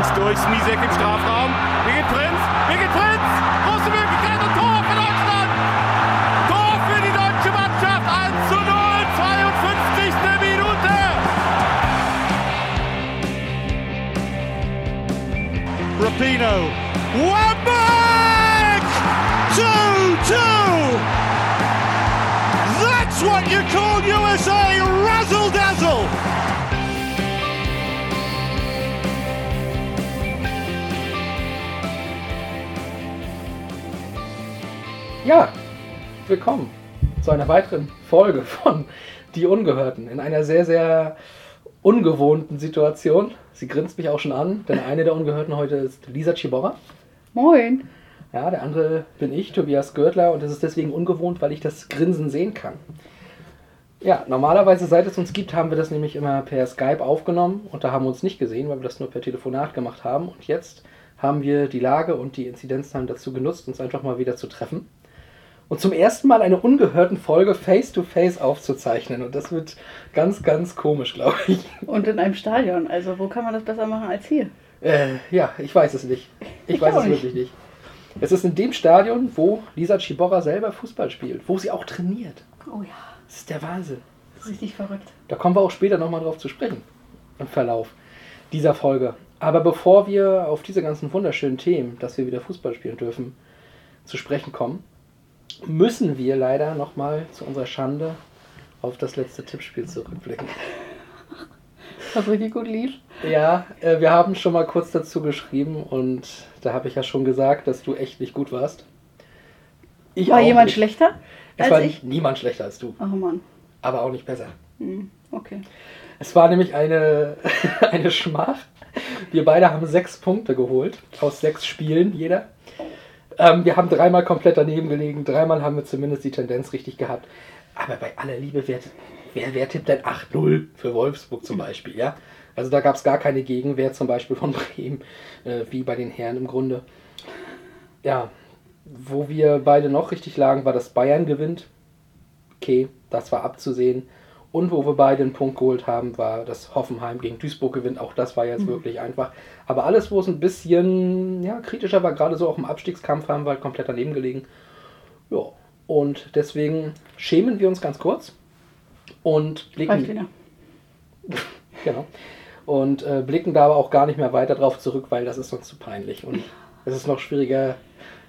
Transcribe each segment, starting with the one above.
Links durch Smisek im Strafraum. Birgit Prinz, Birgit Prinz, große Möglichkeit und Tor für Deutschland. Tor für die deutsche Mannschaft, 1 zu 0, 52. Minute. Rapino, willkommen zu einer weiteren Folge von Die Ungehörten in einer sehr, sehr ungewohnten Situation. Sie grinst mich auch schon an, denn eine der Ungehörten heute ist Lisa Ciborra. Moin. Ja, der andere bin ich, Tobias Görtler, und es ist deswegen ungewohnt, weil ich das Grinsen sehen kann. Ja, normalerweise, seit es uns gibt, haben wir das nämlich immer per Skype aufgenommen und da haben wir uns nicht gesehen, weil wir das nur per Telefonat gemacht haben. Und jetzt haben wir die Lage und die Inzidenzzahlen dazu genutzt, uns einfach mal wieder zu treffen und zum ersten Mal eine ungehörten Folge face-to-face aufzuzeichnen. Und das wird ganz, ganz komisch, glaube ich. Und in einem Stadion. Also wo kann man das besser machen als hier? Äh, ja, ich weiß es nicht. Ich, Ich weiß es nicht. wirklich nicht. Es ist in dem Stadion, wo Lisa Ciborra selber Fußball spielt, wo sie auch trainiert. Oh ja, Das ist der Wahnsinn. das ist richtig verrückt. Da kommen wir auch später nochmal drauf zu sprechen im Verlauf dieser Folge. Aber bevor wir auf diese ganzen wunderschönen Themen, dass wir wieder Fußball spielen dürfen, zu sprechen kommen, müssen wir leider nochmal zu unserer Schande auf das letzte Tippspiel zurückblicken. Was richtig gut lief. Ja, äh, wir haben schon mal kurz dazu geschrieben und da habe ich ja schon gesagt, dass du echt nicht gut warst. Ich War jemand nicht. schlechter Es als war ich? niemand schlechter als du, Ach Mann. aber auch nicht besser. Hm, okay. Es war nämlich eine, eine Schmach. Wir beide haben sechs Punkte geholt, aus sechs Spielen jeder. Ähm, wir haben dreimal komplett daneben gelegen, dreimal haben wir zumindest die Tendenz richtig gehabt. Aber bei aller Liebe, wer, wer, wer tippt denn 8-0 für Wolfsburg zum Beispiel? Ja? Also da gab es gar keine Gegenwehr, zum Beispiel von Bremen, äh, wie bei den Herren im Grunde. Ja, wo wir beide noch richtig lagen, war, dass Bayern gewinnt. Okay, das war abzusehen. Und wo wir beide einen Punkt geholt haben, war, dass Hoffenheim gegen Duisburg gewinnt. Auch das war jetzt wirklich einfach. Aber alles, wo es ein bisschen ja, kritischer war, gerade so auch im Abstiegskampf, haben wir halt komplett daneben gelegen. Ja, und deswegen schämen wir uns ganz kurz und blicken. Genau. Und äh, blicken da aber auch gar nicht mehr weiter drauf zurück, weil das ist uns zu peinlich. Und es ist noch schwieriger,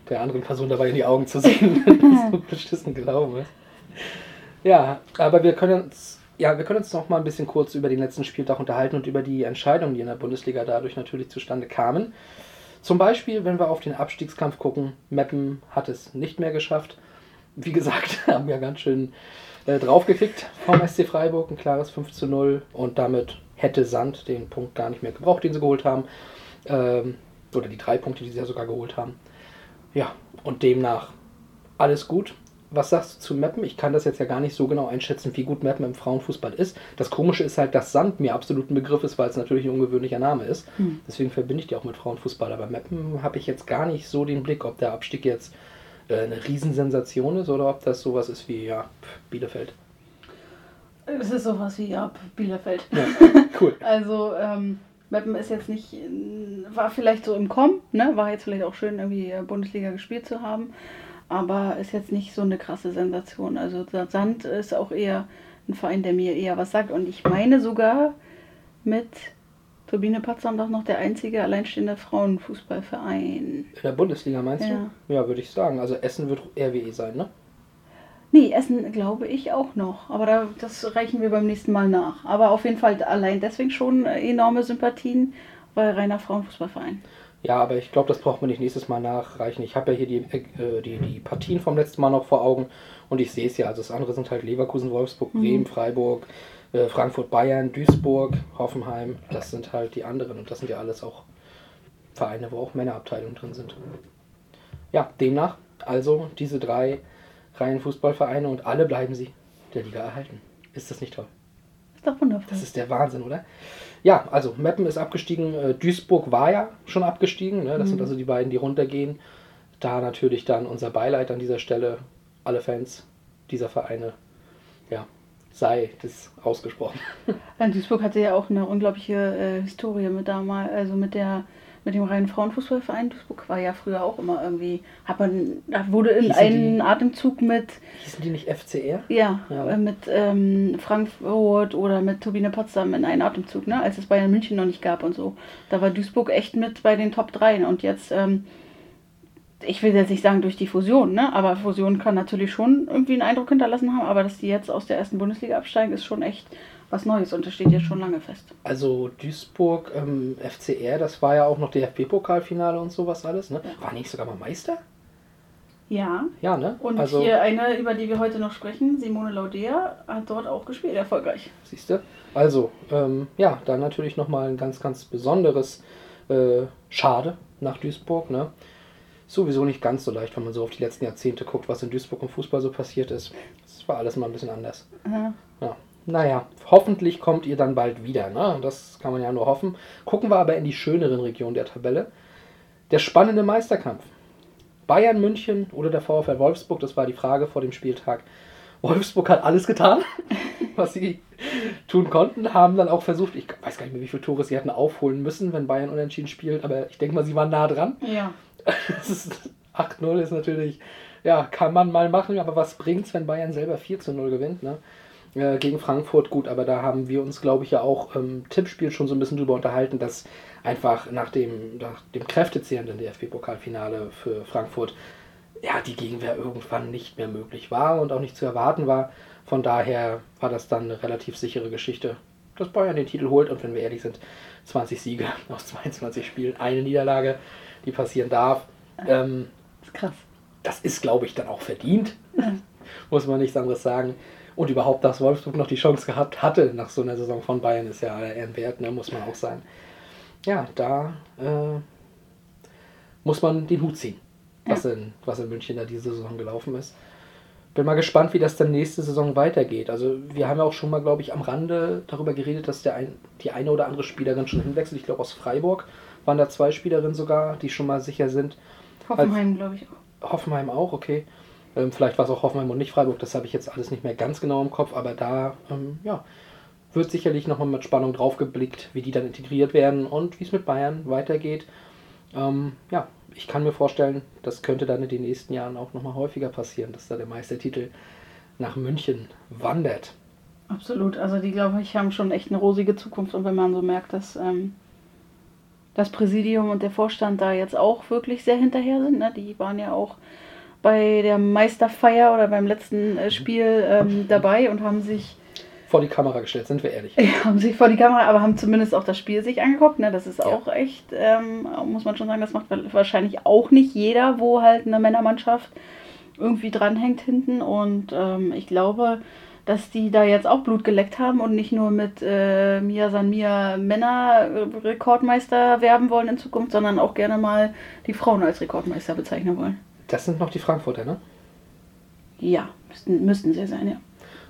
der anderen Person dabei in die Augen zu sehen, wenn das so beschissen gelaufen ist. Ja, aber wir können uns, ja, wir können uns noch mal ein bisschen kurz über den letzten Spieltag unterhalten und über die Entscheidungen, die in der Bundesliga dadurch natürlich zustande kamen. Zum Beispiel, wenn wir auf den Abstiegskampf gucken, Meppen hat es nicht mehr geschafft. Wie gesagt, haben wir ganz schön äh, draufgekriegt vom SC Freiburg, ein klares 5 zu 0 und damit hätte Sand den Punkt gar nicht mehr gebraucht, den sie geholt haben. Ähm, oder die drei Punkte, die sie ja sogar geholt haben. Ja, und demnach alles gut. Was sagst du zu Meppen? Ich kann das jetzt ja gar nicht so genau einschätzen, wie gut Meppen im Frauenfußball ist. Das Komische ist halt, dass Sand mir absolut ein Begriff ist, weil es natürlich ein ungewöhnlicher Name ist. Hm. Deswegen verbinde ich die auch mit Frauenfußball. Aber Meppen habe ich jetzt gar nicht so den Blick, ob der Abstieg jetzt äh, eine Riesensensation ist oder ob das sowas ist wie ja, Bielefeld. Es ist sowas wie ab Bielefeld. Ja, cool. Also, ähm, Meppen ist jetzt nicht, war vielleicht so im Kommen, ne? War jetzt vielleicht auch schön, irgendwie äh, Bundesliga gespielt zu haben. Aber ist jetzt nicht so eine krasse Sensation. Also Sand ist auch eher ein Verein, der mir eher was sagt. Und ich meine sogar mit Turbine Potsdam doch noch der einzige alleinstehende Frauenfußballverein. In der Bundesliga meinst Ja. du? Ja, würde ich sagen. Also Essen wird RWE sein, ne? Nee, Essen glaube ich auch noch. Aber da, das reichen wir beim nächsten Mal nach. Aber auf jeden Fall allein deswegen schon äh, enorme Sympathien, weil reiner Frauenfußballverein. Ja, aber ich glaube, das braucht man nicht nächstes Mal nachreichen. Ich habe ja hier die, äh, die, die Partien vom letzten Mal noch vor Augen und ich sehe es ja. Also das andere sind halt Leverkusen, Wolfsburg, Bremen, Freiburg, äh, Frankfurt, Bayern, Duisburg, Hoffenheim. Das sind halt die anderen und das sind ja alles auch Vereine, wo auch Männerabteilungen drin sind. Ja, demnach also diese drei Reihen Fußballvereine und alle bleiben sie der Liga erhalten. Ist das nicht toll? Ist doch wundervoll. Das ist der Wahnsinn, oder? Ja, also Meppen ist abgestiegen, äh, Duisburg war ja schon abgestiegen, ne? das sind also die beiden, die runtergehen. Da natürlich dann unser Beileid an dieser Stelle, alle Fans dieser Vereine, ja, sei das ausgesprochen. Duisburg hatte ja auch eine unglaubliche äh, Historie mit damals, also mit der mit dem reinen Frauenfußballverein Duisburg war ja früher auch immer irgendwie, hat man, da wurde in die- Atemzug mit, Hießen die nicht FCR? ja, Ja. äh, mit ähm, Frankfurt oder mit Turbine Potsdam in einen Atemzug, ne, als es Bayern München noch nicht gab und so. Da war Duisburg echt mit bei den Top 3 und jetzt, ähm, ich will jetzt nicht sagen durch die Fusion, ne, aber Fusion kann natürlich schon irgendwie einen Eindruck hinterlassen haben, aber dass die jetzt aus der ersten Bundesliga absteigen, ist schon echt was Neues und das steht jetzt schon lange fest. Also Duisburg, ähm, FCR, das war ja auch noch DFB-Pokalfinale und sowas alles, ne? War nicht sogar mal Meister? Ja, Ja, ne? Und also, hier eine, über die wir heute noch sprechen, Simone Laudea, hat dort auch gespielt, erfolgreich. siehst du? Also, ähm, ja, dann natürlich nochmal ein ganz, ganz besonderes äh, Schade nach Duisburg, ne? Sowieso nicht ganz so leicht, wenn man so auf die letzten Jahrzehnte guckt, was in Duisburg im Fußball so passiert ist. Es war alles mal ein bisschen anders. Ja. Ja. Naja, hoffentlich kommt ihr dann bald wieder. Ne? Das kann man ja nur hoffen. Gucken wir aber in die schöneren Regionen der Tabelle. Der spannende Meisterkampf. Bayern München oder der VfL Wolfsburg, das war die Frage vor dem Spieltag. Wolfsburg hat alles getan, was sie tun konnten, haben dann auch versucht, ich weiß gar nicht mehr, wie viele Tore sie hätten aufholen müssen, wenn Bayern unentschieden spielt, aber ich denke mal, sie waren nah dran. ja. Das ist 8-0 ist natürlich, ja, kann man mal machen, aber was bringt's, wenn Bayern selber 4 zu 0 gewinnt, ne? Äh, gegen Frankfurt, gut, aber da haben wir uns, glaube ich, ja auch im Tippspiel schon so ein bisschen drüber unterhalten, dass einfach nach dem, nach dem kräftezehrenden DFB-Pokalfinale für Frankfurt, ja, die Gegenwehr irgendwann nicht mehr möglich war und auch nicht zu erwarten war. Von daher war das dann eine relativ sichere Geschichte, dass Bayern den Titel holt und wenn wir ehrlich sind, 20 Siege aus 22 Spielen, eine Niederlage, die passieren darf. Ähm, Das ist krass. das ist, glaube ich, dann auch verdient. Muss man nichts anderes sagen. Und überhaupt, dass Wolfsburg noch die Chance gehabt hatte nach so einer Saison von Bayern, ist ja aller Ehren wert, ne? muss man auch sagen. Ja, da äh, muss man den Hut ziehen, was, in, was in München da diese Saison gelaufen ist. Bin mal gespannt, wie das dann nächste Saison weitergeht. Also wir haben ja auch schon mal, glaube ich, am Rande darüber geredet, dass der ein, die eine oder andere Spielerin schon hinwechselt. Ich glaube, aus Freiburg waren da zwei Spielerinnen sogar, die schon mal sicher sind. Hoffenheim, glaube ich auch. Hoffenheim auch, okay. Ähm, vielleicht war es auch Hoffenheim und nicht Freiburg, das habe ich jetzt alles nicht mehr ganz genau im Kopf, aber da ähm, ja, wird sicherlich nochmal mit Spannung drauf geblickt, wie die dann integriert werden und wie es mit Bayern weitergeht. Ähm, ja, ich kann mir vorstellen, das könnte dann in den nächsten Jahren auch nochmal häufiger passieren, dass da der Meistertitel nach München wandert. Absolut. Also die, glaube ich, haben schon echt eine rosige Zukunft. Und wenn man so merkt, dass ähm, das Präsidium und der Vorstand da jetzt auch wirklich sehr hinterher sind, ne? die waren ja auch bei der Meisterfeier oder beim letzten äh, Spiel ähm, dabei und haben sich Vor die Kamera gestellt, sind wir ehrlich. Ja, haben sich vor die Kamera, aber haben zumindest auch das Spiel sich angeguckt. Ne? Das ist auch echt, ähm, muss man schon sagen, das macht wahrscheinlich auch nicht jeder, wo halt eine Männermannschaft irgendwie dranhängt hinten. Und ähm, ich glaube, dass die da jetzt auch Blut geleckt haben und nicht nur mit äh, Mia San Mia Männer-Rekordmeister werben wollen in Zukunft, sondern auch gerne mal die Frauen als Rekordmeister bezeichnen wollen. Das sind noch die Frankfurter, ne? Ja, müssten, müssten sie sein, ja.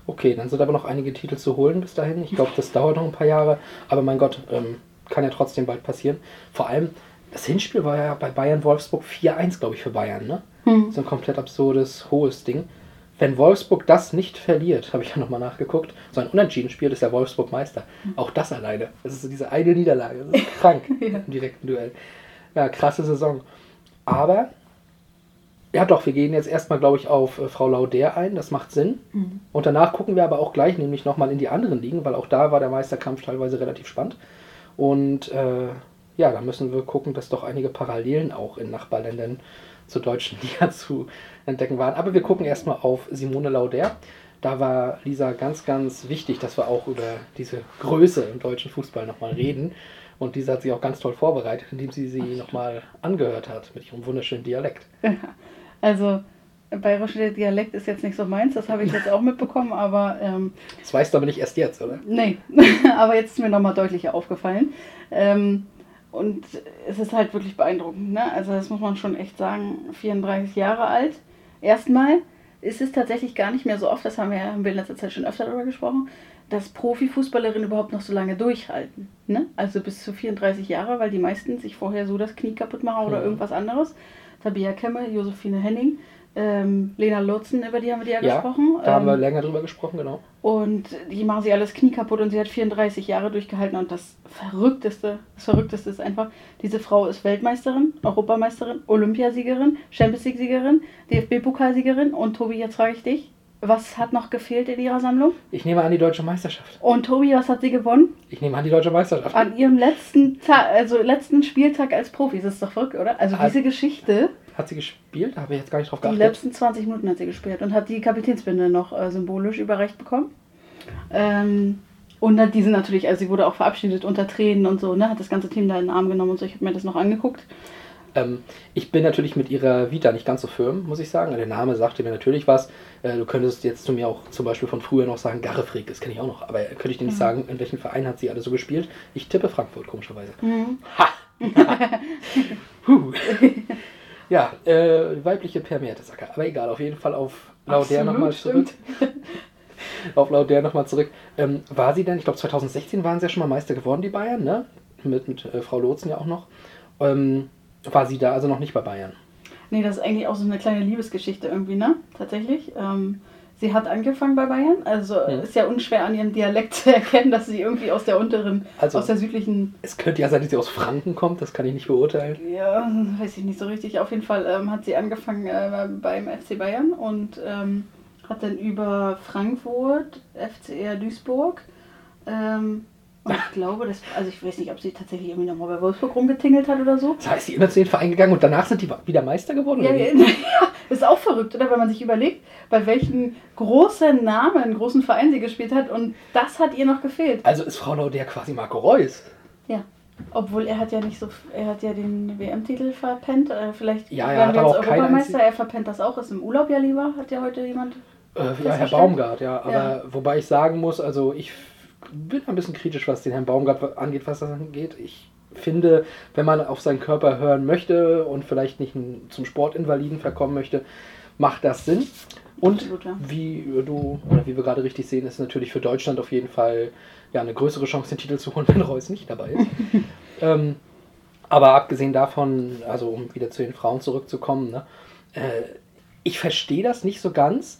Okay, dann sind aber noch einige Titel zu holen bis dahin. Ich glaube, das dauert noch ein paar Jahre. Aber mein Gott, ähm, kann ja trotzdem bald passieren. Vor allem, das Hinspiel war ja bei Bayern Wolfsburg 4-1, glaube ich, für Bayern. Ne? So ein komplett absurdes, hohes Ding. Wenn Wolfsburg das nicht verliert, habe ich ja nochmal nachgeguckt, so ein Unentschieden-Spiel ist ja Wolfsburg Meister. Auch das alleine. Das ist so diese eine Niederlage. Das ist krank im direkten Duell. Ja, krasse Saison. Aber, ja doch, wir gehen jetzt erstmal, glaube ich, auf äh, Frau Lauder ein. Das macht Sinn. Und danach gucken wir aber auch gleich nämlich nochmal in die anderen Ligen, weil auch da war der Meisterkampf teilweise relativ spannend. Und äh, ja, da müssen wir gucken, dass doch einige Parallelen auch in Nachbarländern zur deutschen Liga zu entdecken waren. Aber wir gucken erstmal auf Simone Lauder. Da war Lisa ganz, ganz wichtig, dass wir auch über diese Größe im deutschen Fußball nochmal reden. Und Lisa hat sich auch ganz toll vorbereitet, indem sie sie nochmal angehört hat mit ihrem wunderschönen Dialekt. Also, bayerischer Dialekt ist jetzt nicht so meins, das habe ich jetzt auch mitbekommen, aber ähm, Das weißt du aber nicht erst jetzt, oder? Nee, aber jetzt ist mir nochmal deutlicher aufgefallen. Ähm, und es ist halt wirklich beeindruckend. Ne? Also das muss man schon echt sagen. 34 Jahre alt. Erstmal ist es tatsächlich gar nicht mehr so oft, das haben wir, haben wir in letzter Zeit schon öfter darüber gesprochen, dass Profifußballerinnen überhaupt noch so lange durchhalten. Ne? Also bis zu 34 Jahre, weil die meisten sich vorher so das Knie kaputt machen oder Mhm. irgendwas anderes. Tabea Kemme, Josephine Henning, ähm, Lena Lutzen, über die haben wir die ja, Ja, gesprochen. Da haben wir Ähm, länger drüber gesprochen, genau. und die machen sie alles Knie kaputt und sie hat 34 Jahre durchgehalten. Und das Verrückteste, das Verrückteste ist einfach, diese Frau ist Weltmeisterin, Europameisterin, Olympiasiegerin, Champions League-Siegerin, DFB-Pokalsiegerin. Und Tobi, jetzt frage ich dich, was hat noch gefehlt in ihrer Sammlung? Ich nehme an die deutsche Meisterschaft. Und Tobi, was hat sie gewonnen? Ich nehme an die deutsche Meisterschaft. An ihrem letzten Tag, also letzten Spieltag als Profi. Das ist doch verrückt, oder? Also Hat- diese Geschichte, Hat sie gespielt? Da habe ich jetzt gar nicht drauf die geachtet. letzten 20 Minuten hat sie gespielt und hat die Kapitänsbinde noch äh, symbolisch überreicht bekommen. Ähm, und hat diese natürlich, also sie wurde auch verabschiedet unter Tränen und so, ne? Hat das ganze Team da in den Arm genommen und so. Ich habe mir das noch angeguckt. Ähm, ich bin natürlich mit ihrer Vita nicht ganz so firm, muss ich sagen. Der Name sagte mir natürlich was. Äh, du könntest jetzt zu mir auch zum Beispiel von früher noch sagen, Garrefrick, das kenne ich auch noch. Aber könnte ich dir nicht sagen, in welchem Verein hat sie alle so gespielt? Ich tippe Frankfurt, komischerweise. Ha! Huh. ja, äh, weibliche Per Mertesacker. Aber egal, auf jeden Fall auf Lauder nochmal zurück. auf Lauder nochmal zurück. Ähm, war sie denn, ich glaube 2016 waren sie ja schon mal Meister geworden, die Bayern, ne? Mit, mit äh, Frau Lotsen ja auch noch. Ähm, war sie da also noch nicht bei Bayern? Nee, das ist eigentlich auch so eine kleine Liebesgeschichte irgendwie, ne? Tatsächlich. Ähm, sie hat angefangen bei Bayern. Also Mhm. ist ja unschwer an ihrem Dialekt zu erkennen, dass sie irgendwie aus der unteren, Also- aus der südlichen Es könnte ja sein, dass sie aus Franken kommt, das kann ich nicht beurteilen. Ja, weiß ich nicht so richtig. Auf jeden Fall ähm, hat sie angefangen äh, beim FC Bayern und ähm, hat dann über Frankfurt, FCR Duisburg ähm, und ich glaube, das, also ich weiß nicht, ob sie tatsächlich irgendwie nochmal bei Wolfsburg rumgetingelt hat oder so. Das heißt, sie immer zu den Verein gegangen und danach sind die wieder Meister geworden? Ja, ja, ja, ist auch verrückt, oder? Wenn man sich überlegt, bei welchen großen Namen, großen Verein sie gespielt hat und das hat ihr noch gefehlt. Also ist Frau Lauder quasi Marco Reus. Ja. Obwohl er hat ja nicht so, er hat ja den WM-Titel verpennt. Äh, vielleicht Ja, er werden wir jetzt Europameister. Er verpennt das auch. Ist im Urlaub ja lieber, hat ja heute jemand. Äh, ja, Herr? Baumgart, ja. Aber Ja. wobei ich sagen muss, also ich bin ein bisschen kritisch, was den Herrn Baumgart angeht, was das angeht. Ich finde, wenn man auf seinen Körper hören möchte und vielleicht nicht zum Sportinvaliden verkommen möchte, macht das Sinn. Und Absolut, ja. wie du, oder wie wir gerade richtig sehen, ist natürlich für Deutschland auf jeden Fall ja, eine größere Chance, den Titel zu holen, wenn Reus nicht dabei ist. ähm, aber abgesehen davon, also um wieder zu den Frauen zurückzukommen, ne, äh, ich verstehe das nicht so ganz,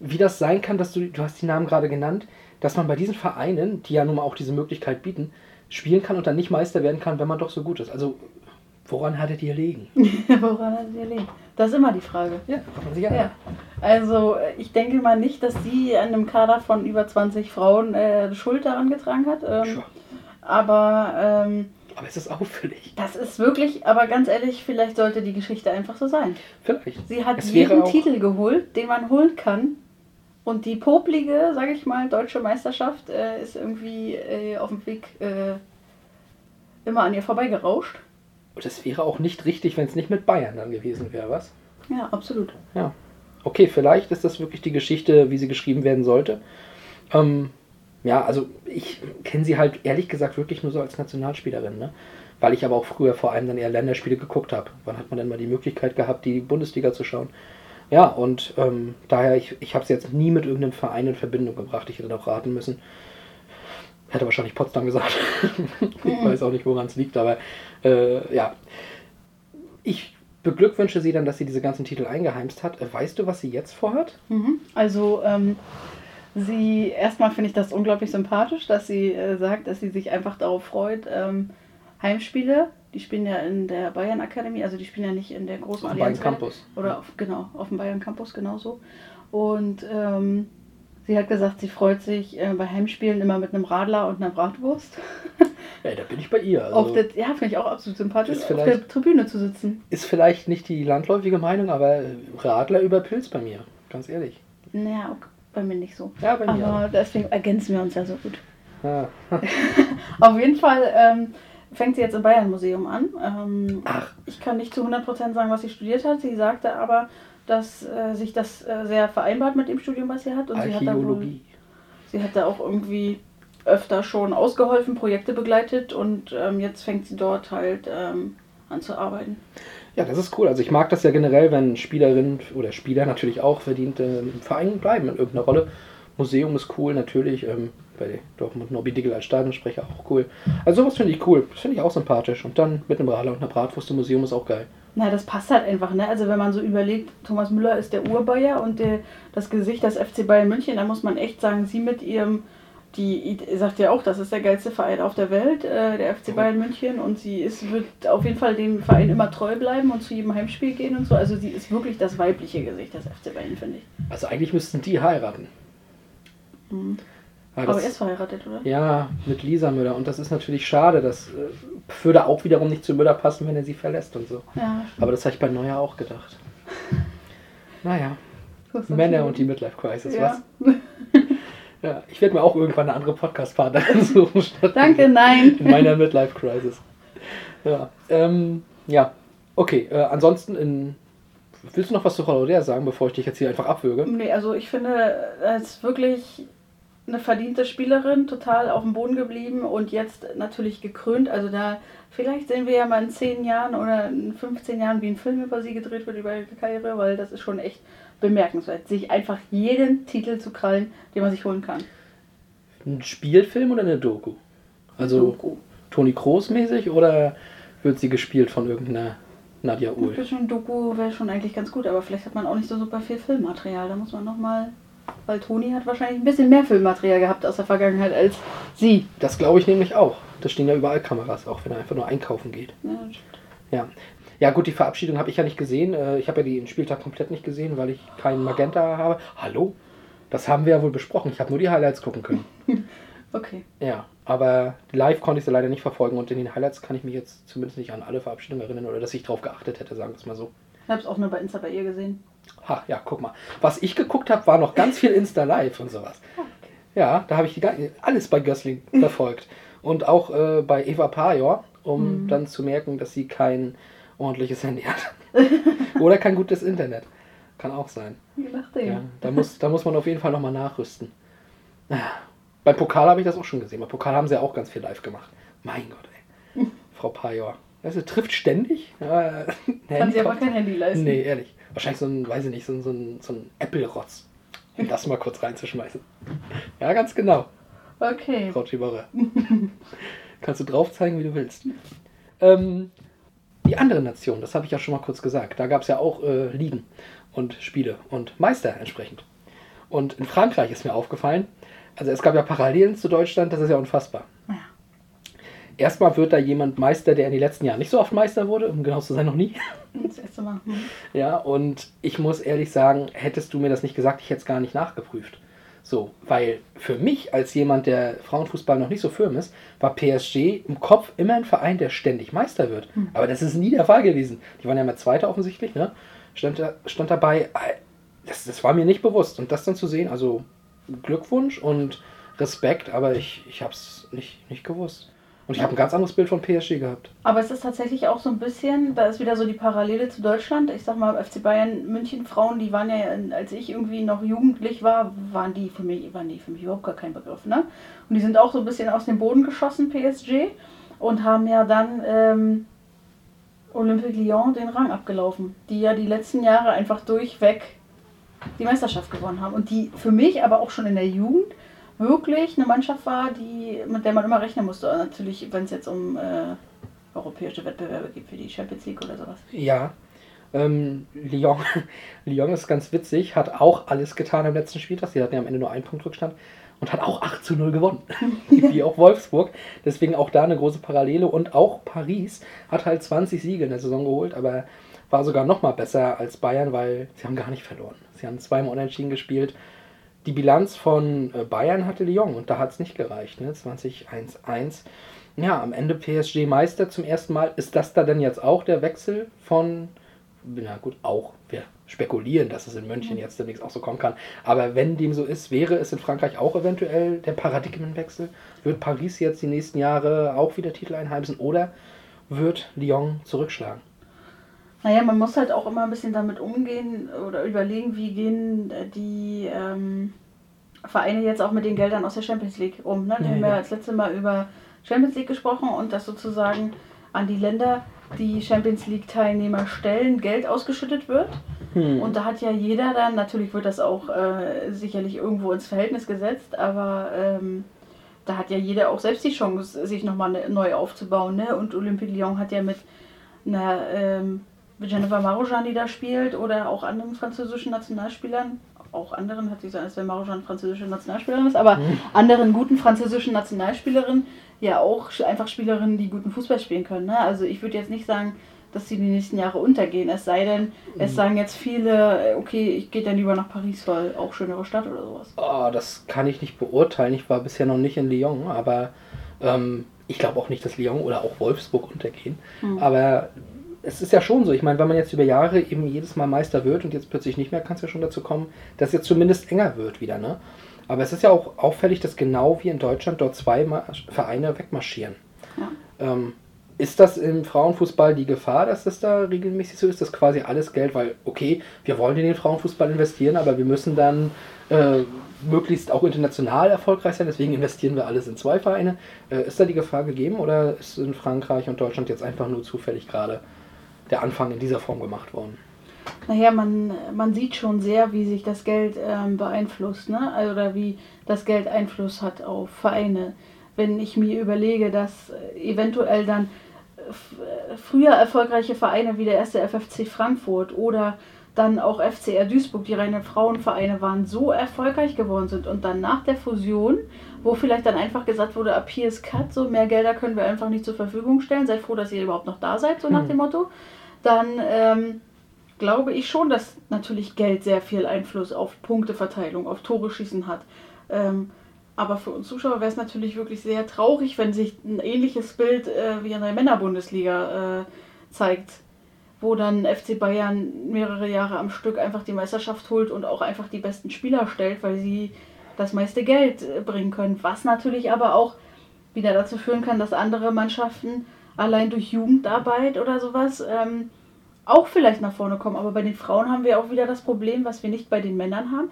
wie das sein kann, dass du, du hast die Namen gerade genannt, dass man bei diesen Vereinen, die ja nun mal auch diese Möglichkeit bieten, spielen kann und dann nicht Meister werden kann, wenn man doch so gut ist. Also, woran hattet ihr liegen? Woran hat sie erlebt? Das ist immer die Frage. Ja, kann man sich ja. Also ich denke mal nicht, dass sie an einem Kader von über 20 Frauen äh, Schuld daran getragen hat. Ähm, Tja, aber ähm, Aber es ist auffällig. das ist wirklich, aber ganz ehrlich, vielleicht sollte die Geschichte einfach so sein. Vielleicht. Sie hat jeden Titel geholt, den man holen kann. Und die poplige, sage ich mal, deutsche Meisterschaft äh, ist irgendwie äh, auf dem Weg äh, immer an ihr vorbeigerauscht. Und es wäre auch nicht richtig, wenn es nicht mit Bayern dann gewesen wäre, was? Ja, absolut. Ja. Okay, vielleicht ist das wirklich die Geschichte, wie sie geschrieben werden sollte. Ähm, ja, also ich kenne sie halt ehrlich gesagt wirklich nur so als Nationalspielerin, ne? Weil ich aber auch früher vor allem dann eher Länderspiele geguckt habe. Wann hat man denn mal die Möglichkeit gehabt, die Bundesliga zu schauen? Ja, und ähm, daher, ich, ich habe es jetzt nie mit irgendeinem Verein in Verbindung gebracht. Ich hätte auch raten müssen. Hätte wahrscheinlich Potsdam gesagt. ich weiß auch nicht, woran es liegt, aber äh, ja. Ich beglückwünsche sie dann, dass sie diese ganzen Titel eingeheimst hat. Weißt du, was sie jetzt vorhat? Mhm. Also ähm, sie, erstmal finde ich das unglaublich sympathisch, dass sie äh, sagt, dass sie sich einfach darauf freut. Ähm, Heimspiele, die spielen ja in der Bayern Akademie, also die spielen ja nicht in der großen Auf dem Bayern Allianz Arena. Campus. Oder auf, genau, auf dem Bayern Campus genauso. Und ähm, sie hat gesagt, sie freut sich äh, bei Heimspielen immer mit einem Radler und einer Bratwurst. Ja, da bin ich bei ihr. Also, auf der, ja, finde ich auch absolut sympathisch, auf der Tribüne zu sitzen. ist vielleicht nicht die landläufige Meinung, aber Radler über Pilz bei mir. Ganz ehrlich. Naja, okay, bei mir nicht so. Ja, bei mir. Aber deswegen ergänzen wir uns ja so gut. Ja. Auf jeden Fall ähm, fängt sie jetzt im Bayern Museum an. Ähm. Ich kann nicht zu 100% sagen, was sie studiert hat. Sie sagte aber, dass äh, sich das äh, sehr vereinbart mit dem Studium, was sie hat. Und sie hat, da wohl, sie hat da auch irgendwie öfter schon ausgeholfen, Projekte begleitet und ähm, jetzt fängt sie dort halt ähm, an zu arbeiten. Ja, das ist cool. Also ich mag das ja generell, wenn Spielerinnen oder Spieler natürlich auch verdient äh, im Verein bleiben in irgendeiner Rolle. Museum ist cool, natürlich. Ähm, bei Dortmund Nobby Diggle als Stadionsprecher auch cool. Also sowas finde ich cool. Das finde ich auch sympathisch. Und dann mit einem Radler und einer Bratwurst im Museum ist auch geil. Na, das passt halt einfach, ne? Also wenn man so überlegt, Thomas Müller ist der Urbayer und der, das Gesicht des FC Bayern München, da muss man echt sagen, sie mit ihrem, die sagt ja auch, das ist der geilste Verein auf der Welt, äh, der FC Bayern München und sie ist, wird auf jeden Fall dem Verein immer treu bleiben und zu jedem Heimspiel gehen und so. Also sie ist wirklich das weibliche Gesicht des FC Bayern, finde ich. Also eigentlich müssten die heiraten. Mhm. Aber das- er ist verheiratet, oder? Ja, mit Lisa Müller. Und das ist natürlich schade. Das äh, würde auch wiederum nicht zu Müller passen, wenn er sie verlässt und so. Ja, Aber das habe ich bei Neuer auch gedacht. Naja. Männer und die Midlife Crisis, ja. was? Ja, ich werde mir auch irgendwann eine andere Podcast-Partnerin suchen. statt Danke, nein. In meiner Midlife Crisis. Ja, ähm, ja. okay. Äh, ansonsten, in, willst du noch was zu Holodea sagen, bevor ich dich jetzt hier einfach abwürge? Nee, also ich finde, er ist wirklich eine verdiente Spielerin, total auf dem Boden geblieben und jetzt natürlich gekrönt. Also da, vielleicht sehen wir ja mal in 10 Jahren oder in 15 Jahren, wie ein Film über sie gedreht wird, über ihre Karriere, weil das ist schon echt bemerkenswert, sich einfach jeden Titel zu krallen, den man sich holen kann. Ein Spielfilm oder eine Doku? Also Doku. Toni Kroos mäßig oder wird sie gespielt von irgendeiner Nadja Ein Uhl? bisschen Doku wäre schon eigentlich ganz gut, aber vielleicht hat man auch nicht so super viel Filmmaterial. Da muss man nochmal, weil Toni hat wahrscheinlich ein bisschen mehr Filmmaterial gehabt aus der Vergangenheit als sie. Das glaube ich nämlich auch. Da stehen ja überall Kameras, auch wenn er einfach nur einkaufen geht. Ja, Ja. Ja gut, die Verabschiedung habe ich ja nicht gesehen. Äh, Ich habe ja den Spieltag komplett nicht gesehen, weil ich keinen Magenta habe. Hallo? Das haben wir ja wohl besprochen. Ich habe nur die Highlights gucken können. okay. Ja, aber live konnte ich sie leider nicht verfolgen und in den Highlights kann ich mich jetzt zumindest nicht an alle Verabschiedungen erinnern oder dass ich drauf geachtet hätte, sagen wir es mal so. Ich habe es auch nur bei Insta bei ihr gesehen. Ha, ja, guck mal. Was ich geguckt habe, war noch ganz viel Insta Live und sowas. Ja, da habe ich die, alles bei Gößling verfolgt. Und auch äh, bei Eva Pajor, um dann zu merken, dass sie kein ordentliches Handy hat. Oder kein gutes Internet. Kann auch sein. Je nachdem. Ja, da, muss, da muss man auf jeden Fall nochmal nachrüsten. Ah, Beim Pokal habe ich das auch schon gesehen. Beim Pokal haben sie ja auch ganz viel live gemacht. Mein Gott, ey. Frau Pajor. Also, trifft ständig. Ja, Kann sie aber kein Handy leisten. Nee, ehrlich. Wahrscheinlich so ein, weiß ich nicht, so ein, so ein, so ein Apple-Rotz. Um das mal kurz reinzuschmeißen. Ja, ganz genau, Okay. Frau Chiborre. Kannst du drauf zeigen, wie du willst. Ähm, die anderen Nationen, das habe ich ja schon mal kurz gesagt. Da gab es ja auch äh, Ligen und Spiele und Meister entsprechend. Und in Frankreich ist mir aufgefallen, also es gab ja Parallelen zu Deutschland, das ist ja unfassbar. Ja. Erstmal wird da jemand Meister, der in den letzten Jahren nicht so oft Meister wurde, um genau zu sein, noch nie. Das erste Mal. Hm. Ja, und ich muss ehrlich sagen, hättest du mir das nicht gesagt, ich hätte es gar nicht nachgeprüft. So, weil für mich als jemand, der Frauenfußball noch nicht so firm ist, war PSG im Kopf immer ein Verein, der ständig Meister wird. Aber das ist nie der Fall gewesen. Die waren ja mal Zweiter offensichtlich, ne? Stand, da, stand dabei, äh, das, das war mir nicht bewusst. Und das dann zu sehen, also Glückwunsch und Respekt, aber ich, ich habe es nicht, nicht gewusst. Und ich habe ein ganz anderes Bild von PSG gehabt. Aber es ist tatsächlich auch so ein bisschen, da ist wieder so die Parallele zu Deutschland. Ich sag mal, FC Bayern München Frauen, die waren ja, als ich irgendwie noch jugendlich war, waren die für mich, waren die für mich überhaupt gar kein Begriff, ne? Und die sind auch so ein bisschen aus dem Boden geschossen, PSG, und haben ja dann ähm, Olympique Lyon den Rang abgelaufen, die ja die letzten Jahre einfach durchweg die Meisterschaft gewonnen haben. Und die für mich aber auch schon in der Jugend wirklich eine Mannschaft war, die, mit der man immer rechnen musste. Und natürlich, wenn es jetzt um äh, europäische Wettbewerbe geht, wie die Champions League oder sowas. Ja. Ähm, Lyon, Lyon ist ganz witzig, hat auch alles getan am letzten Spieltag. Sie hatten ja am Ende nur einen Punkt Rückstand und hat auch 8 zu 0 gewonnen. Wie auch Wolfsburg. Deswegen auch da eine große Parallele. Und auch Paris hat halt 20 Siege in der Saison geholt, aber war sogar noch mal besser als Bayern, weil sie haben gar nicht verloren. Sie haben zweimal unentschieden gespielt. Die Bilanz von äh, Bayern hatte Lyon und da hat es nicht gereicht. Ne? 20-1-1. Ja, am Ende PSG Meister zum ersten Mal. Ist das da denn jetzt auch der Wechsel von, na gut, auch, wir spekulieren, dass es in München jetzt demnächst auch so kommen kann. Aber wenn dem so ist, wäre es in Frankreich auch eventuell der Paradigmenwechsel? Wird Paris jetzt die nächsten Jahre auch wieder Titel einheimsen oder wird Lyon zurückschlagen? Naja, man muss halt auch immer ein bisschen damit umgehen oder überlegen, wie gehen äh, die ähm, Vereine jetzt auch mit den Geldern aus der Champions League um. Ne? Wir Ja, haben ja ja. das letzte Mal über Champions League gesprochen und dass sozusagen an die Länder, die Champions League-Teilnehmer stellen, Geld ausgeschüttet wird. Hm. Und da hat ja jeder dann, natürlich wird das auch äh, sicherlich irgendwo ins Verhältnis gesetzt, aber ähm, da hat ja jeder auch selbst die Chance, sich nochmal ne, neu aufzubauen. Ne? Und Olympique Lyon hat ja mit einer ähm, Jennifer Marojan, die da spielt, oder auch anderen französischen Nationalspielern, auch anderen, hat sie gesagt, als wenn Marojan französische Nationalspielerin ist, aber mhm. anderen guten französischen Nationalspielerinnen ja auch einfach Spielerinnen, die guten Fußball spielen können. Ne? Also ich würde jetzt nicht sagen, dass sie die nächsten Jahre untergehen. Es sei denn, es mhm. sagen jetzt viele, okay, ich gehe dann lieber nach Paris, weil auch schönere Stadt oder sowas. Oh, das kann ich nicht beurteilen. Ich war bisher noch nicht in Lyon, aber ähm, ich glaube auch nicht, dass Lyon oder auch Wolfsburg untergehen. Mhm. Aber es ist ja schon so. Ich meine, wenn man jetzt über Jahre eben jedes Mal Meister wird und jetzt plötzlich nicht mehr, kann es ja schon dazu kommen, dass es jetzt zumindest enger wird wieder. Ne? Aber es ist ja auch auffällig, dass genau wie in Deutschland dort zwei Vereine wegmarschieren. Ja. Ähm, ist das im Frauenfußball die Gefahr, dass das da regelmäßig so ist, dass quasi alles Geld, weil, okay, wir wollen in den Frauenfußball investieren, aber wir müssen dann äh, möglichst auch international erfolgreich sein, deswegen investieren wir alles in zwei Vereine. Äh, ist da die Gefahr gegeben oder ist in Frankreich und Deutschland jetzt einfach nur zufällig gerade der Anfang in dieser Form gemacht worden? Naja, man, man sieht schon sehr, wie sich das Geld ähm, beeinflusst, ne? Also, oder wie das Geld Einfluss hat auf Vereine. Wenn ich mir überlege, dass eventuell dann früher erfolgreiche Vereine wie der erste FFC Frankfurt oder dann auch FCR Duisburg, die reinen Frauenvereine waren, so erfolgreich geworden sind und dann nach der Fusion, wo vielleicht dann einfach gesagt wurde, ab hier ist Cut, so mehr Gelder können wir einfach nicht zur Verfügung stellen, seid froh, dass ihr überhaupt noch da seid, so nach hm. dem Motto, dann ähm, glaube ich schon, dass natürlich Geld sehr viel Einfluss auf Punkteverteilung, auf Tore schießen hat. Ähm, aber für uns Zuschauer wäre es natürlich wirklich sehr traurig, wenn sich ein ähnliches Bild äh, wie in der Männerbundesliga äh, zeigt, wo dann FC Bayern mehrere Jahre am Stück einfach die Meisterschaft holt und auch einfach die besten Spieler stellt, weil sie das meiste Geld äh, bringen können. Was natürlich aber auch wieder dazu führen kann, dass andere Mannschaften allein durch Jugendarbeit oder sowas ähm, auch vielleicht nach vorne kommen. Aber bei den Frauen haben wir auch wieder das Problem, was wir nicht bei den Männern haben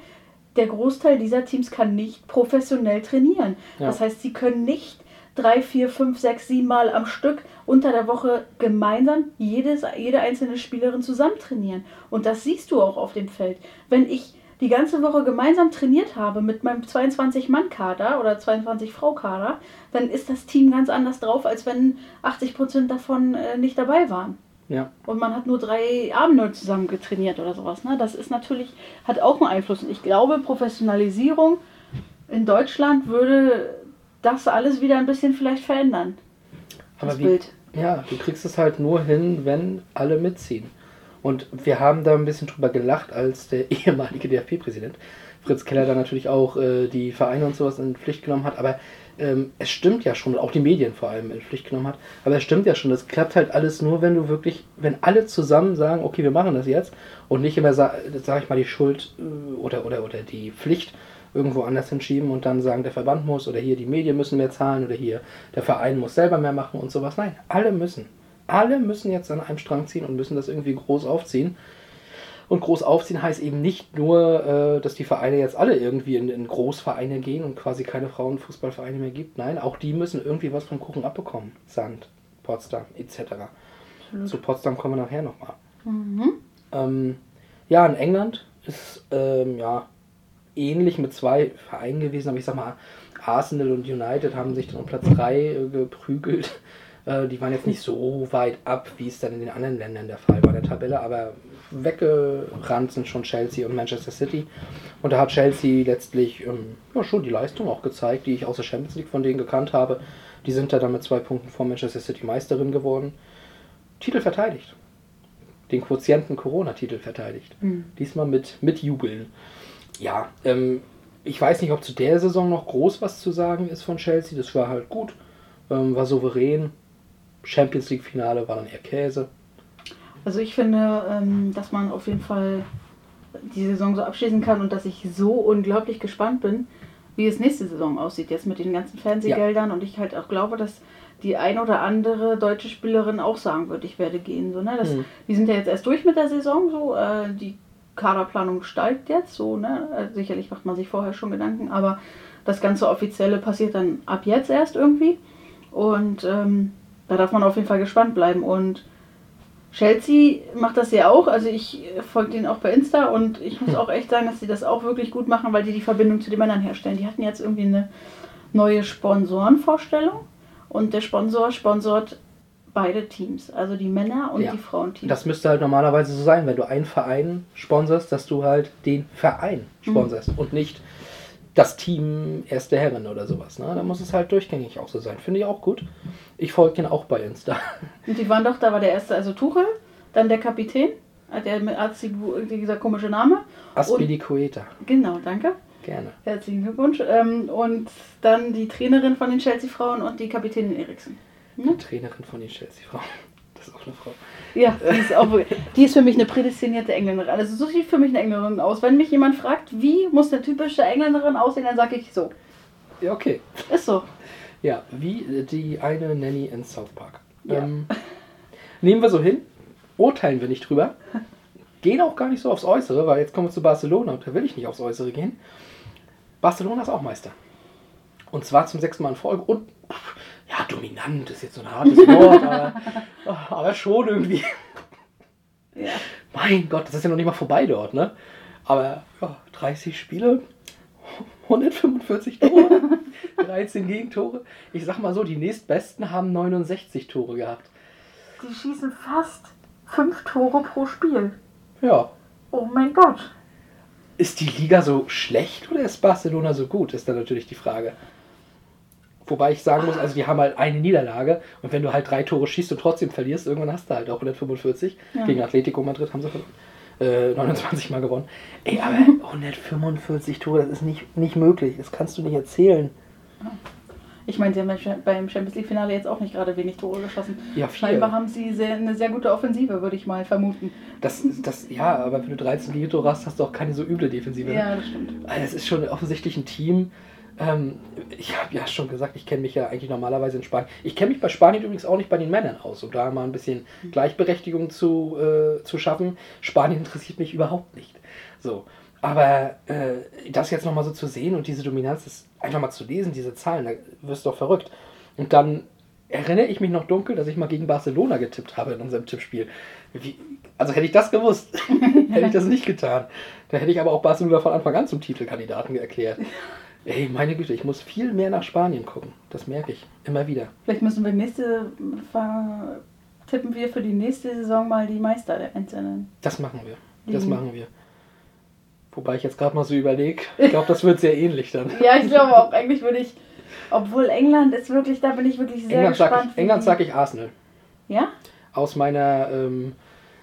der Großteil dieser Teams kann nicht professionell trainieren. Ja. Das heißt, sie können nicht drei, vier, fünf, sechs, sieben Mal am Stück unter der Woche gemeinsam jedes, jede einzelne Spielerin zusammen trainieren. Und das siehst du auch auf dem Feld. Wenn ich die ganze Woche gemeinsam trainiert habe mit meinem 22-Mann-Kader oder 22-Frau-Kader, dann ist das Team ganz anders drauf, als wenn 80% davon äh, nicht dabei waren. Ja. Und man hat nur drei Abende zusammen getrainiert oder sowas. Ne? Das ist natürlich, hat auch einen Einfluss. Und ich glaube, Professionalisierung in Deutschland würde das alles wieder ein bisschen vielleicht verändern. Aber wie, Bild. Ja, du kriegst es halt nur hin, wenn alle mitziehen. Und wir haben da ein bisschen drüber gelacht, als der ehemalige DFB-Präsident Fritz Keller da natürlich auch äh, die Vereine und sowas in Pflicht genommen hat. Aber ähm, es stimmt ja schon, auch die Medien vor allem in Pflicht genommen hat, aber es stimmt ja schon, das klappt halt alles nur, wenn du wirklich, wenn alle zusammen sagen, okay, wir machen das jetzt und nicht immer, sage ich mal, die Schuld äh, oder, oder, oder die Pflicht irgendwo anders hinschieben und dann sagen, der Verband muss oder hier die Medien müssen mehr zahlen oder hier der Verein muss selber mehr machen und sowas. Nein, alle müssen. Alle müssen jetzt an einem Strang ziehen und müssen das irgendwie groß aufziehen. Und groß aufziehen heißt eben nicht nur, äh, dass die Vereine jetzt alle irgendwie in, in, Großvereine gehen und quasi keine Frauenfußballvereine mehr gibt. Nein, auch die müssen irgendwie was vom Kuchen abbekommen. Sand, Potsdam etc. Absolut. Zu Potsdam kommen wir nachher nochmal. Mhm. Ähm, ja, in England ist ähm, ja ähnlich mit zwei Vereinen gewesen, aber ich sag mal, Arsenal und United haben sich dann um Platz 3 äh, geprügelt. Äh, die waren jetzt nicht so weit ab, wie es dann in den anderen Ländern der Fall war der Tabelle, aber weggerannt sind schon Chelsea und Manchester City. Und da hat Chelsea letztlich ähm, ja, schon die Leistung auch gezeigt, die ich aus der Champions League von denen gekannt habe. Die sind da dann mit zwei Punkten vor Manchester City Meisterin geworden. Titel verteidigt. Den Quotienten Corona-Titel verteidigt. Mhm. Diesmal mit, mit Jubeln. Ja, ähm, ich weiß nicht, ob zu der Saison noch groß was zu sagen ist von Chelsea. Das war halt gut, ähm, war souverän. Champions League-Finale war dann eher Käse. Also ich finde, ähm, dass man auf jeden Fall die Saison so abschließen kann und dass ich so unglaublich gespannt bin, wie es nächste Saison aussieht, jetzt mit den ganzen Fernsehgeldern ja. und ich halt auch glaube, dass die ein oder andere deutsche Spielerin auch sagen wird, ich werde gehen. So, ne? das, mhm. Die sind ja jetzt erst durch mit der Saison, so äh, die Kaderplanung steigt jetzt, so, ne? Also sicherlich macht man sich vorher schon Gedanken, aber das ganze Offizielle passiert dann ab jetzt erst irgendwie. Und ähm, da darf man auf jeden Fall gespannt bleiben. Und Chelsea macht das ja auch, also ich folge denen auch bei Insta und ich muss auch echt sagen, dass sie das auch wirklich gut machen, weil die die Verbindung zu den Männern herstellen. Die hatten jetzt irgendwie eine neue Sponsorenvorstellung und der Sponsor sponsort beide Teams, also die Männer und Ja. die Frauenteams. Das müsste halt normalerweise so sein, wenn du einen Verein sponsorst, dass du halt den Verein sponsorst und nicht das Team Erste Herren oder sowas. Ne? Da muss es halt durchgängig auch so sein. Finde ich auch gut. Ich folge den auch bei Insta. Und die waren doch, da war der erste, also Tuchel, dann der Kapitän, äh, der mit Azibu, dieser komische Name. Aspilicueta. Genau, danke. Gerne. Herzlichen Glückwunsch. Ähm, und dann die Trainerin von den Chelsea-Frauen und die Kapitänin Eriksen. Die Trainerin von den Chelsea-Frauen. Das ist auch eine Frau. Ja, die ist, auch, die ist für mich eine prädestinierte Engländerin. Also so sieht für mich eine Engländerin aus. Wenn mich jemand fragt, wie muss eine typische Engländerin aussehen, dann sage ich so. Ja, okay. Ist so. Ja, wie äh, die eine Nanny in South Park. Ja. Ähm, nehmen wir so hin, urteilen wir nicht drüber, gehen auch gar nicht so aufs Äußere, weil jetzt kommen wir zu Barcelona und da will ich nicht aufs Äußere gehen. Barcelona ist auch Meister. Und zwar zum sechsten Mal in Folge und dominant ist jetzt so ein hartes Wort, aber, aber schon irgendwie. Ja. Mein Gott, das ist ja noch nicht mal vorbei dort, ne? Aber ja, 30 Spiele, 145 Tore, 13 Gegentore. Ich sag mal so, die nächstbesten haben 69 Tore gehabt. Die schießen fast fünf Tore pro Spiel. Ja. Oh mein Gott. Ist die Liga so schlecht oder ist Barcelona so gut, ist dann natürlich die Frage. Wobei ich sagen muss, also die haben halt eine Niederlage und wenn du halt drei Tore schießt und trotzdem verlierst, irgendwann hast du halt auch 145. Ja. Gegen Atletico Madrid haben sie. Äh, 29 Mal gewonnen. Ey, aber 145 Tore, das ist nicht, nicht möglich. Das kannst du nicht erzählen. Ich meine, sie haben beim Champions League-Finale jetzt auch nicht gerade wenig Tore geschossen. Ja, vier. Scheinbar haben sie sehr, eine sehr gute Offensive, würde ich mal vermuten. Das, das, ja, aber wenn du 13 Gegentore hast, hast du auch keine so üble Defensive. Ja, das stimmt. Also es ist schon offensichtlich ein Team. Ähm, ich habe ja schon gesagt, ich kenne mich ja eigentlich normalerweise in Spanien. Ich kenne mich bei Spanien übrigens auch nicht bei den Männern aus, um da mal ein bisschen Gleichberechtigung zu, äh, zu schaffen. Spanien interessiert mich überhaupt nicht. So. Aber äh, das jetzt nochmal so zu sehen und diese Dominanz, das einfach mal zu lesen, diese Zahlen, da wirst du doch verrückt. Und dann erinnere ich mich noch dunkel, dass ich mal gegen Barcelona getippt habe in unserem Tippspiel. Wie, also hätte ich das gewusst, hätte ich das nicht getan. Da hätte ich aber auch Barcelona von Anfang an zum Titelkandidaten erklärt. Ey, meine Güte, ich muss viel mehr nach Spanien gucken. Das merke ich immer wieder. Vielleicht müssen wir nächste, tippen wir für die nächste Saison mal die Meister der Einzelnen. Das machen wir. Das machen wir. Wobei ich jetzt gerade mal so überlege, ich glaube, das wird sehr ähnlich dann. Ja, ich glaube auch, eigentlich würde ich, obwohl England ist wirklich, da bin ich wirklich sehr England sag gespannt. ich, wie England die- sag ich Arsenal. Ja? Aus meiner, ähm,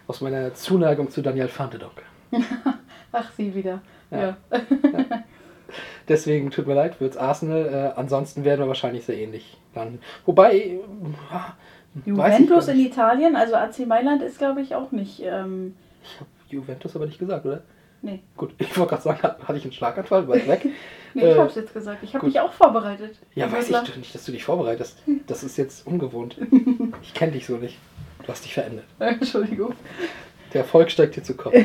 aus meiner Zuneigung zu Daniel Fantedonk. Ach, sie wieder. Ja. Ja. Deswegen tut mir leid, wird's Arsenal. Äh, ansonsten werden wir wahrscheinlich sehr ähnlich landen. Wobei, äh, ich Juventus in. Italien, also AC Mailand ist, glaube ich, auch nicht. Ähm, Ich habe Juventus aber nicht gesagt, oder? nee, Gut, ich wollte gerade sagen, hatte ich einen Schlaganfall, war ich weg. nee Äh, ich habe es jetzt gesagt. Ich habe mich auch vorbereitet. Ja, Also, weiß ich nicht, dass du dich vorbereitest. Das ist jetzt ungewohnt. Ich kenne dich so nicht. Du hast dich verändert. Entschuldigung. Der Erfolg steigt dir zu Kopf.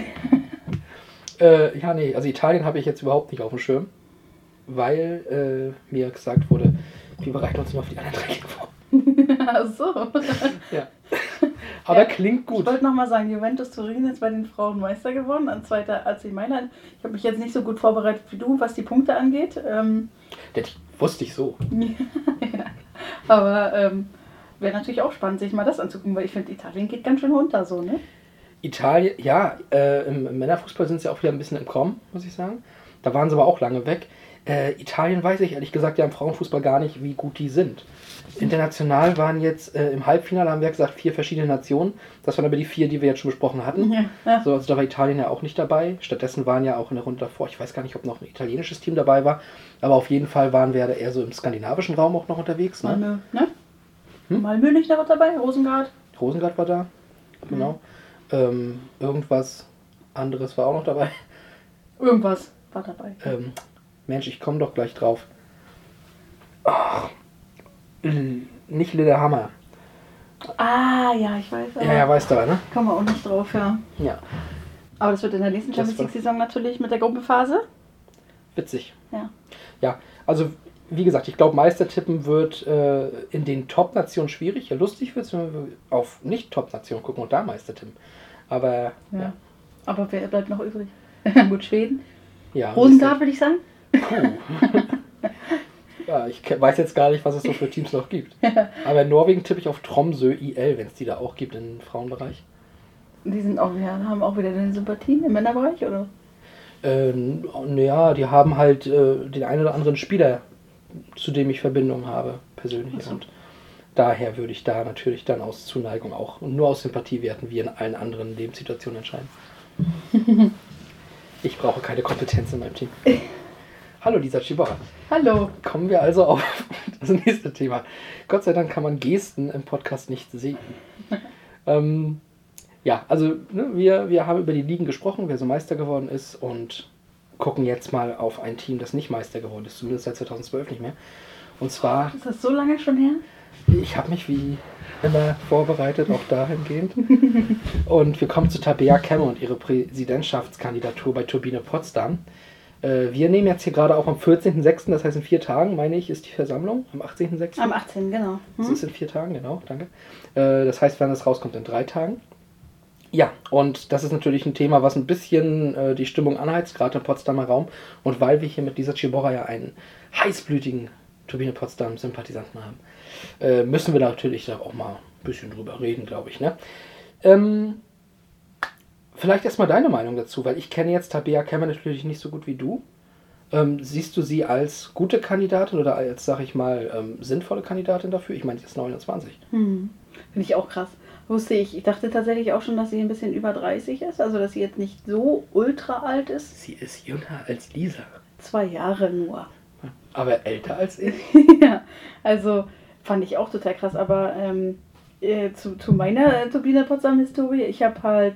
Äh, ja, nee, also Italien habe ich jetzt überhaupt nicht auf dem Schirm, weil äh, mir gesagt wurde, wir bereiten uns nur auf die anderen drei vor. Ach so. Ja. Aber Ja, klingt Ich gut. wollte nochmal sagen, Juventus Turin ist bei den Frauen Meister geworden, an zweiter AC Mailand. Ich habe mich jetzt nicht so gut vorbereitet wie du, was die Punkte angeht. Ähm, Das wusste ich so. aber ähm, wäre natürlich auch spannend, sich mal das anzugucken, weil ich finde, Italien geht ganz schön runter so, ne? Italien, ja, äh, im, im Männerfußball sind sie auch wieder ein bisschen im Kommen, muss ich sagen. Da waren sie aber auch lange weg. Äh, Italien weiß ich ehrlich gesagt ja im Frauenfußball gar nicht, wie gut die sind. International waren jetzt äh, im Halbfinale, haben wir gesagt, vier verschiedene Nationen. Das waren aber die vier, die wir jetzt schon besprochen hatten. Ja. ja. So, also da war Italien ja auch nicht dabei. Stattdessen waren ja auch in der Runde davor, ich weiß gar nicht, ob noch ein italienisches Team dabei war, aber auf jeden Fall waren wir da eher so im skandinavischen Raum auch noch unterwegs. Ne? Malmö, ne? Hm? Malmö nicht noch dabei, Rosengard. Rosengard war da, genau. Ähm, irgendwas anderes war auch noch dabei. Irgendwas war dabei. Ähm, Mensch, ich komme doch gleich drauf. Ach, L- nicht Lillehammer. Ah, ja, ich weiß. Ja, ja, weißt du, ne? Kommen wir auch nicht drauf, ja. Ja, Aber das wird in der nächsten Das Champions League-Saison natürlich mit der Gruppenphase. witzig. Ja. Ja, also wie gesagt, ich glaube, Meistertippen wird äh, in den Top-Nationen schwierig. Ja, lustig wird es, wenn wir auf Nicht-Top-Nationen gucken und da Meistertippen. Aber ja, ja. Aber wer bleibt noch übrig? Gut, Schweden. ja Rosengard, würde ich sagen. Puh. Ja, ich weiß jetzt gar nicht, was es so für Teams noch gibt. Aber in Norwegen tippe ich auf Tromsø IL, wenn es die da auch gibt im Frauenbereich. Die sind auch, ja, haben auch wieder deine Sympathien im Männerbereich, oder? Ähm, ja, die haben halt äh, den einen oder anderen Spieler, zu dem ich Verbindung habe, persönlich. So. Und daher würde ich da natürlich dann aus Zuneigung auch und nur aus Sympathie werten, wie in allen anderen Lebenssituationen entscheiden. ich brauche keine Kompetenz in meinem Team. Hallo Lisa Chibara. Hallo. Kommen wir also auf das nächste Thema. Gott sei Dank kann man Gesten im Podcast nicht sehen. ähm, ja, also ne, wir, wir haben über die Ligen gesprochen, wer so Meister geworden ist und gucken jetzt mal auf ein Team, das nicht Meister geworden ist, zumindest seit 2012 nicht mehr. Und zwar, Ist das so lange schon her? Ich habe mich wie immer vorbereitet, auch dahingehend. und wir kommen zu Tabea Kemme und ihre Präsidentschaftskandidatur bei Turbine Potsdam. Äh, Wir nehmen jetzt hier gerade auch am 14.06., das heißt in vier Tagen, meine ich, ist die Versammlung. Am 18.06. Am 18, genau. Das Hm? ist in vier Tagen, genau, danke. Äh, Das heißt, wenn es rauskommt, in drei Tagen. Ja, und das ist natürlich ein Thema, was ein bisschen äh, die Stimmung anheizt, gerade im Potsdamer Raum. Und weil wir hier mit dieser Chibora ja einen heißblütigen Turbine Potsdam-Sympathisanten haben, äh, müssen wir natürlich da auch mal ein bisschen drüber reden, glaube ich. Ne? Ähm, vielleicht erstmal deine Meinung dazu, weil ich kenne jetzt Tabea Kemmer natürlich nicht so gut wie du. Ähm, siehst du sie als gute Kandidatin oder als, sag ich mal, ähm, sinnvolle Kandidatin dafür? Ich meine, sie ist 29. Hm. Finde ich auch krass. Wusste ich. Ich dachte tatsächlich auch schon, dass sie ein bisschen über 30 ist. Also, dass sie jetzt nicht so ultra alt ist. Sie ist jünger als Lisa, Zwei Jahre nur. Aber älter als ich. ja, also fand ich auch total krass. Aber ähm, äh, zu, zu meiner äh, Turbine Potsdam-Historie, ich habe halt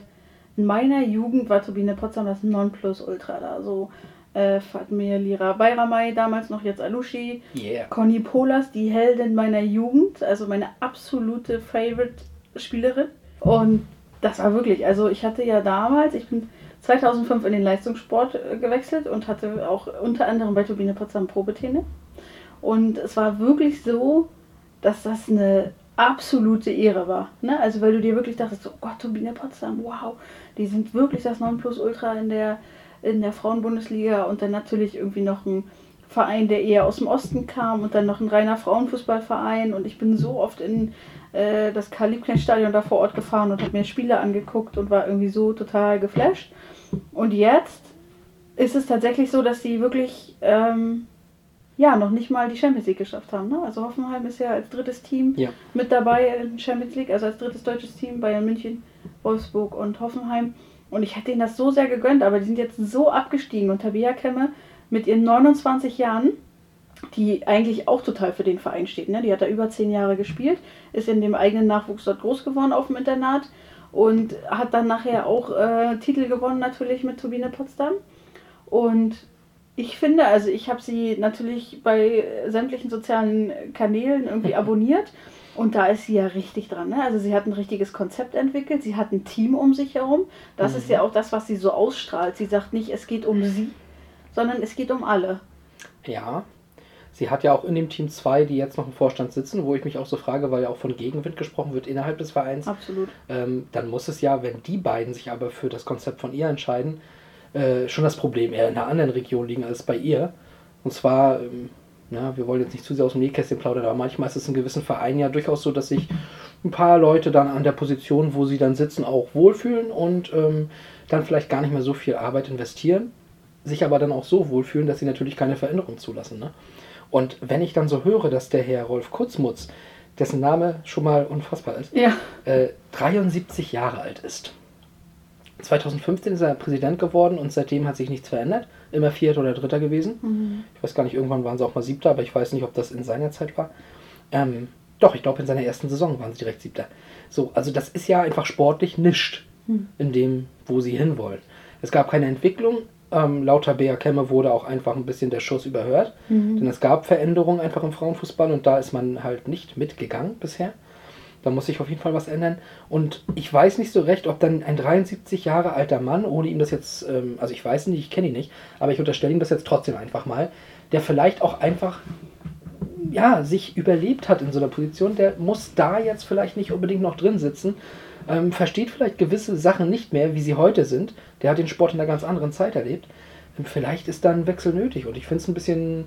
in meiner Jugend war Turbine Potsdam das Nonplusultra da. So äh, Fatmir Lira Bayramay, damals noch jetzt Alushi. Yeah. Conny Polas, die Heldin meiner Jugend, also meine absolute Favorite-Spielerin. Und das war wirklich, also ich hatte ja damals, ich bin 2005 in den Leistungssport äh, gewechselt und hatte auch unter anderem bei Turbine Potsdam Probetraining. Und es war wirklich so, dass das eine absolute Ehre war. Ne? Also weil du dir wirklich dachtest, oh Gott, Turbine Potsdam, wow, die sind wirklich das Nonplusultra in der, in der Frauenbundesliga und dann natürlich irgendwie noch ein Verein, der eher aus dem Osten kam und dann noch ein reiner Frauenfußballverein und ich bin so oft in äh, das Karl-Liebknecht-Stadion da vor Ort gefahren und habe mir Spiele angeguckt und war irgendwie so total geflasht. Und jetzt ist es tatsächlich so, dass sie wirklich ähm, ja noch nicht mal die Champions League geschafft haben. Ne? Also Hoffenheim ist ja als drittes Team Ja. mit dabei in der Champions League, also als drittes deutsches Team Bayern München, Wolfsburg und Hoffenheim. Und ich hätte ihnen das so sehr gegönnt, aber die sind jetzt so abgestiegen und Tabea Kemme mit ihren 29 Jahren, die eigentlich auch total für den Verein steht. Ne? Die hat da über zehn Jahre gespielt, ist in dem eigenen Nachwuchs dort groß geworden auf dem Internat und hat dann nachher auch äh, Titel gewonnen natürlich mit Turbine Potsdam. Und ich finde, also ich habe sie natürlich bei sämtlichen sozialen Kanälen irgendwie abonniert und da ist sie ja richtig dran. Ne? Also sie hat ein richtiges Konzept entwickelt, sie hat ein Team um sich herum. Das ist ja auch das, was sie so ausstrahlt. Sie sagt nicht, es geht um sie, sondern es geht um alle. Ja. Sie hat ja auch in dem Team zwei, die jetzt noch im Vorstand sitzen, wo ich mich auch so frage, weil ja auch von Gegenwind gesprochen wird innerhalb des Vereins. Absolut. Ähm, dann muss es ja, wenn die beiden sich aber für das Konzept von ihr entscheiden, äh, schon das Problem eher in einer anderen Region liegen als bei ihr. Und zwar, ähm, ja, wir wollen jetzt nicht zu sehr aus dem Nähkästchen plaudern, aber manchmal ist es in gewissen Vereinen ja durchaus so, dass sich ein paar Leute dann an der Position, wo sie dann sitzen, auch wohlfühlen und ähm, dann vielleicht gar nicht mehr so viel Arbeit investieren, sich aber dann auch so wohlfühlen, dass sie natürlich keine Veränderung zulassen. Ne? Und wenn ich dann so höre, dass der Herr Rolf Kurzmutz, dessen Name schon mal unfassbar ist, Ja. äh, 73 Jahre alt ist. 2015 ist er Präsident geworden und seitdem hat sich nichts verändert. Immer Vierter oder Dritter gewesen. Ich weiß gar nicht, irgendwann waren sie auch mal Siebter, aber ich weiß nicht, ob das in seiner Zeit war. Ähm, doch, ich glaube, in seiner ersten Saison waren sie direkt Siebter. So, also das ist ja einfach sportlich nischt in dem, wo sie hinwollen. Es gab keine Entwicklung. Ähm, laut Tabea Kemme wurde auch einfach ein bisschen der Schuss überhört. Denn es gab Veränderungen einfach im Frauenfußball und da ist man halt nicht mitgegangen bisher. Da muss sich auf jeden Fall was ändern. Und ich weiß nicht so recht, ob dann ein 73 Jahre alter Mann, ohne ihm das jetzt, ähm, also ich weiß nicht, ich kenne ihn nicht, aber ich unterstelle ihm das jetzt trotzdem einfach mal, der vielleicht auch einfach, ja, sich überlebt hat in so einer Position, der muss da jetzt vielleicht nicht unbedingt noch drin sitzen, ähm, versteht vielleicht gewisse Sachen nicht mehr, wie sie heute sind. Der hat den Sport in einer ganz anderen Zeit erlebt. Ähm, Vielleicht ist da ein Wechsel nötig und ich finde es ein bisschen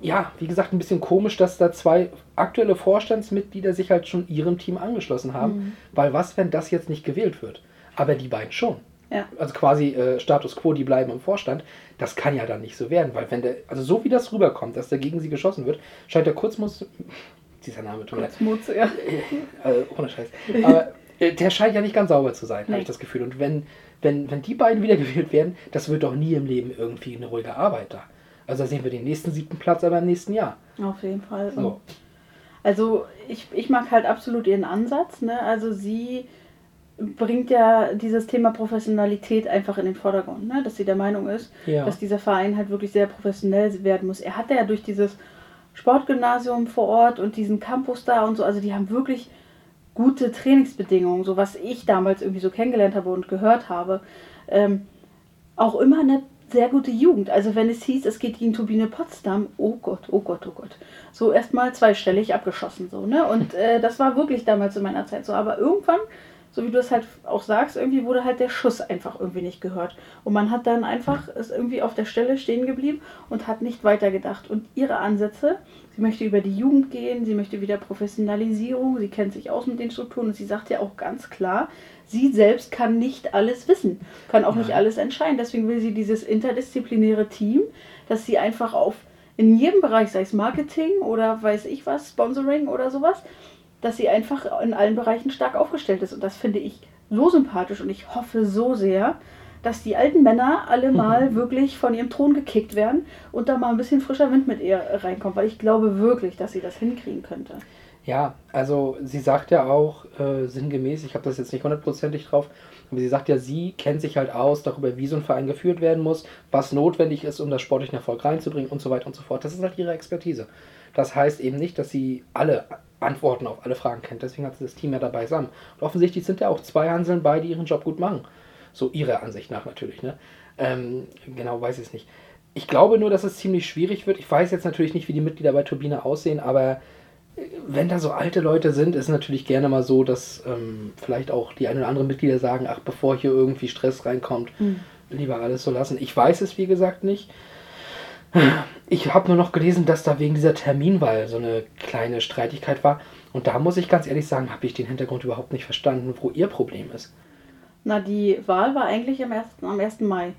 ja, wie gesagt, ein bisschen komisch, dass da zwei aktuelle Vorstandsmitglieder sich halt schon ihrem Team angeschlossen haben. Mhm. Weil was, wenn das jetzt nicht gewählt wird? Aber die beiden schon. Ja. Also quasi äh, Status quo, die bleiben im Vorstand. Das kann ja dann nicht so werden, weil wenn der, also so wie das rüberkommt, dass der gegen sie geschossen wird, scheint der Kurzmus, dieser Name, tut mir leid, Schmutz, ja. äh, ohne Scheiß. Aber äh, der scheint ja nicht ganz sauber zu sein, Nee. habe ich das Gefühl. Und wenn, wenn, wenn die beiden wiedergewählt werden, das wird doch nie im Leben irgendwie eine ruhige Arbeit da. Also da sehen wir den nächsten siebten Platz aber im nächsten Jahr. Auf jeden Fall. So. Also ich, ich mag halt absolut ihren Ansatz. Ne? Also sie bringt ja dieses Thema Professionalität einfach in den Vordergrund, ne? dass sie der Meinung ist, Ja. dass dieser Verein halt wirklich sehr professionell werden muss. Er hat ja durch dieses Sportgymnasium vor Ort und diesen Campus da und so, also die haben wirklich gute Trainingsbedingungen, so was ich damals irgendwie so kennengelernt habe und gehört habe. Ähm, auch immer eine sehr gute Jugend. Also wenn es hieß, es geht gegen Turbine Potsdam, oh Gott, oh Gott, oh Gott. So erstmal zweistellig abgeschossen so, ne? Und äh, das war wirklich damals in meiner Zeit so. Aber irgendwann, so wie du es halt auch sagst, irgendwie wurde halt der Schuss einfach irgendwie nicht gehört. Und man hat dann einfach ist irgendwie auf der Stelle stehen geblieben und hat nicht weitergedacht. Und ihre Ansätze, sie möchte über die Jugend gehen, sie möchte wieder Professionalisierung, sie kennt sich aus mit den Strukturen und sie sagt ja auch ganz klar, sie selbst kann nicht alles wissen, kann auch nicht Nein. alles entscheiden. Deswegen will sie dieses interdisziplinäre Team, dass sie einfach auf in jedem Bereich, sei es Marketing oder weiß ich was, Sponsoring oder sowas, dass sie einfach in allen Bereichen stark aufgestellt ist. Und das finde ich so sympathisch und ich hoffe so sehr, dass die alten Männer alle mal wirklich von ihrem Thron gekickt werden und da mal ein bisschen frischer Wind mit ihr reinkommt, weil ich glaube wirklich, dass sie das hinkriegen könnte. Ja, also sie sagt ja auch äh, sinngemäß, ich habe das jetzt nicht hundertprozentig drauf, aber sie sagt ja, sie kennt sich halt aus darüber, wie so ein Verein geführt werden muss, was notwendig ist, um das sportlichen Erfolg reinzubringen und so weiter und so fort. Das ist halt ihre Expertise. Das heißt eben nicht, dass sie alle Antworten auf alle Fragen kennt. Deswegen hat sie das Team ja dabei zusammen. Und offensichtlich sind ja auch zwei Hanseln bei, die ihren Job gut machen. So ihrer Ansicht nach natürlich. Ne? Ähm, genau, weiß ich es nicht. Ich glaube nur, dass es ziemlich schwierig wird. Ich weiß jetzt natürlich nicht, wie die Mitglieder bei Turbine aussehen, aber wenn da so alte Leute sind, ist natürlich gerne mal so, dass ähm, vielleicht auch die ein oder anderen Mitglieder sagen, ach, bevor hier irgendwie Stress reinkommt, lieber alles so lassen. Ich weiß es, wie gesagt, nicht. Ich habe nur noch gelesen, dass da wegen dieser Terminwahl so eine kleine Streitigkeit war. Und da muss ich ganz ehrlich sagen, habe ich den Hintergrund überhaupt nicht verstanden, wo ihr Problem ist. Na, die Wahl war eigentlich am 1. Am 1. Mai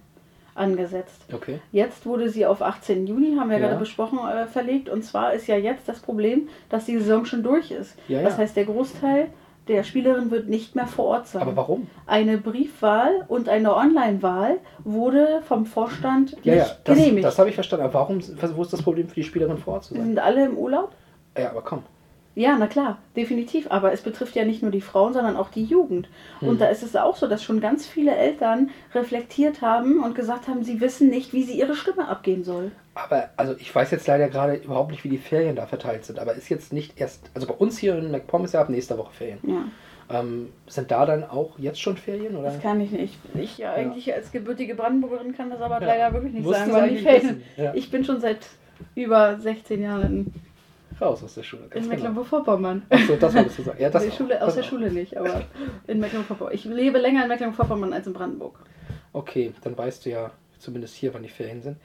angesetzt. Okay. Jetzt wurde sie auf 18 Juni, haben wir Ja. gerade besprochen, äh, verlegt. Und zwar ist ja jetzt das Problem, dass die Saison schon durch ist. Ja, Das ja. heißt, der Großteil der Spielerin wird nicht mehr vor Ort sein. Aber warum? Eine Briefwahl und eine Online-Wahl wurde vom Vorstand Ja, ja, nicht das, genehmigt. das habe ich verstanden. Aber warum, wo ist das Problem für die Spielerin vor Ort zu sein? sind alle im Urlaub? Ja, aber komm. Ja, na klar, definitiv. Aber es betrifft ja nicht nur die Frauen, sondern auch die Jugend. Hm. Und da ist es auch so, dass schon ganz viele Eltern reflektiert haben und gesagt haben, sie wissen nicht, wie sie ihre Stimme abgeben soll. Aber, also ich weiß jetzt leider gerade überhaupt nicht, wie die Ferien da verteilt sind. Aber ist jetzt nicht erst, also bei uns hier in MacPom ist ja ab nächster Woche Ferien. Ja, Ähm, sind da dann auch jetzt schon Ferien? Oder? das kann ich nicht. Ich ja, eigentlich als gebürtige Brandenburgerin kann das aber leider wirklich nicht Musst sagen, wann die Ferien. ja. Ich bin schon seit über 16 Jahren Raus aus der Schule. in, ganz in genau. Mecklenburg-Vorpommern. Achso, das wolltest du sagen. Ja, das Die. Schule, aus Das der auch. Schule nicht, aber in Mecklenburg-Vorpommern. Ich lebe länger in Mecklenburg-Vorpommern als in Brandenburg. Okay, dann weißt du ja zumindest hier, wann die Ferien sind.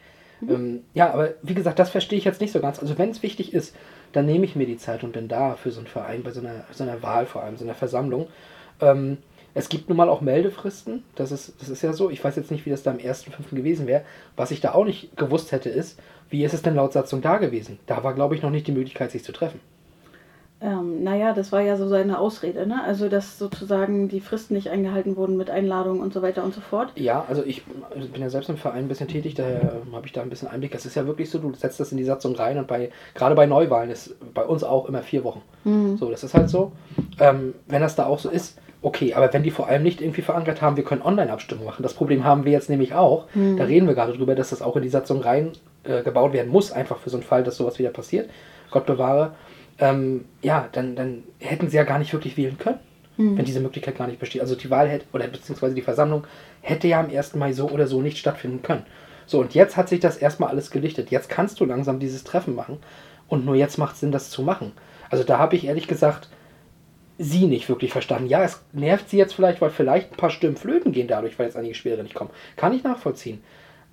Ähm, ja, aber wie gesagt, das verstehe ich jetzt nicht so ganz. Also wenn es wichtig ist, dann nehme ich mir die Zeit und bin da für so einen Verein, bei so einer, so einer Wahl vor allem, so einer Versammlung. Ähm, es gibt nun mal auch Meldefristen, das ist, das ist ja so. Ich weiß jetzt nicht, wie das da am 1.5. gewesen wäre. Was ich da auch nicht gewusst hätte, ist, wie ist es denn laut Satzung da gewesen? Da war, glaube ich, noch nicht die Möglichkeit, sich zu treffen. Ähm, naja, das war ja so seine Ausrede, ne? Also, dass sozusagen die Fristen nicht eingehalten wurden mit Einladungen und so weiter und so fort. Ja, also ich also bin ja selbst im Verein ein bisschen tätig, daher habe ich da ein bisschen Einblick. Es ist ja wirklich so, du setzt das in die Satzung rein und bei gerade bei Neuwahlen ist bei uns auch immer vier Wochen. So, das ist halt so. Ähm, wenn das da auch so ist, okay, aber wenn die vor allem nicht irgendwie verankert haben, wir können Online-Abstimmung machen. Das Problem haben wir jetzt nämlich auch. Da reden wir gerade drüber, dass das auch in die Satzung rein äh, gebaut werden muss, einfach für so einen Fall, dass sowas wieder passiert. Gott bewahre. Ähm, ja, dann, dann hätten sie ja gar nicht wirklich wählen können wenn diese Möglichkeit gar nicht besteht. Also die Wahl hätte, oder beziehungsweise die Versammlung hätte ja am 1. Mai so oder so nicht stattfinden können. So, und jetzt hat sich das erstmal alles gelichtet. Jetzt kannst du langsam dieses Treffen machen. Und nur jetzt macht es Sinn, das zu machen. Also da habe ich ehrlich gesagt sie nicht wirklich verstanden. Ja, es nervt sie jetzt vielleicht, weil vielleicht ein paar Stimmen flöten gehen dadurch, weil jetzt einige Spielerinnen nicht kommen. Kann ich nachvollziehen.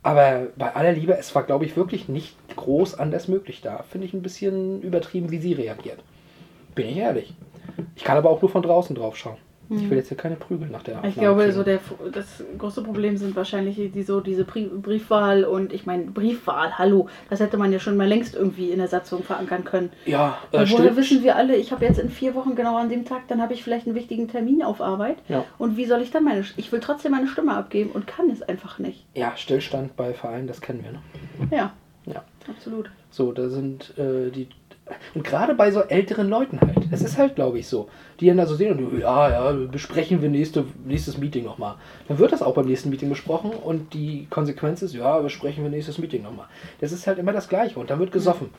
Aber bei aller Liebe, es war, glaube ich, wirklich nicht groß anders möglich da. Finde ich ein bisschen übertrieben, wie sie reagiert. Bin ich ehrlich. Ich kann aber auch nur von draußen drauf schauen. Ich will jetzt hier keine Prügel nach der Ich Aufnahme glaube, kriegen. so der, das große Problem sind wahrscheinlich die, so diese Brie- Briefwahl und ich meine, Briefwahl, hallo, das hätte man ja schon mal längst irgendwie in der Satzung verankern können. Ja, äh, Weil woher wissen wir alle, ich habe jetzt in vier Wochen genau an dem Tag, dann habe ich vielleicht einen wichtigen Termin auf Arbeit. Ja. Und wie soll ich dann meine, ich will trotzdem meine Stimme abgeben und kann es einfach nicht. Ja, Stillstand bei Vereinen, das kennen wir. Ne? Ja, Ja. absolut. So, da sind äh, die. Und gerade bei so älteren Leuten halt. Es ist halt, glaube ich, so. Die dann da so sehen und ja, ja, besprechen wir nächste, nächstes Meeting nochmal. Dann wird das auch beim nächsten Meeting besprochen und die Konsequenz ist, ja, besprechen wir nächstes Meeting nochmal. Das ist halt immer das Gleiche und dann wird gesoffen.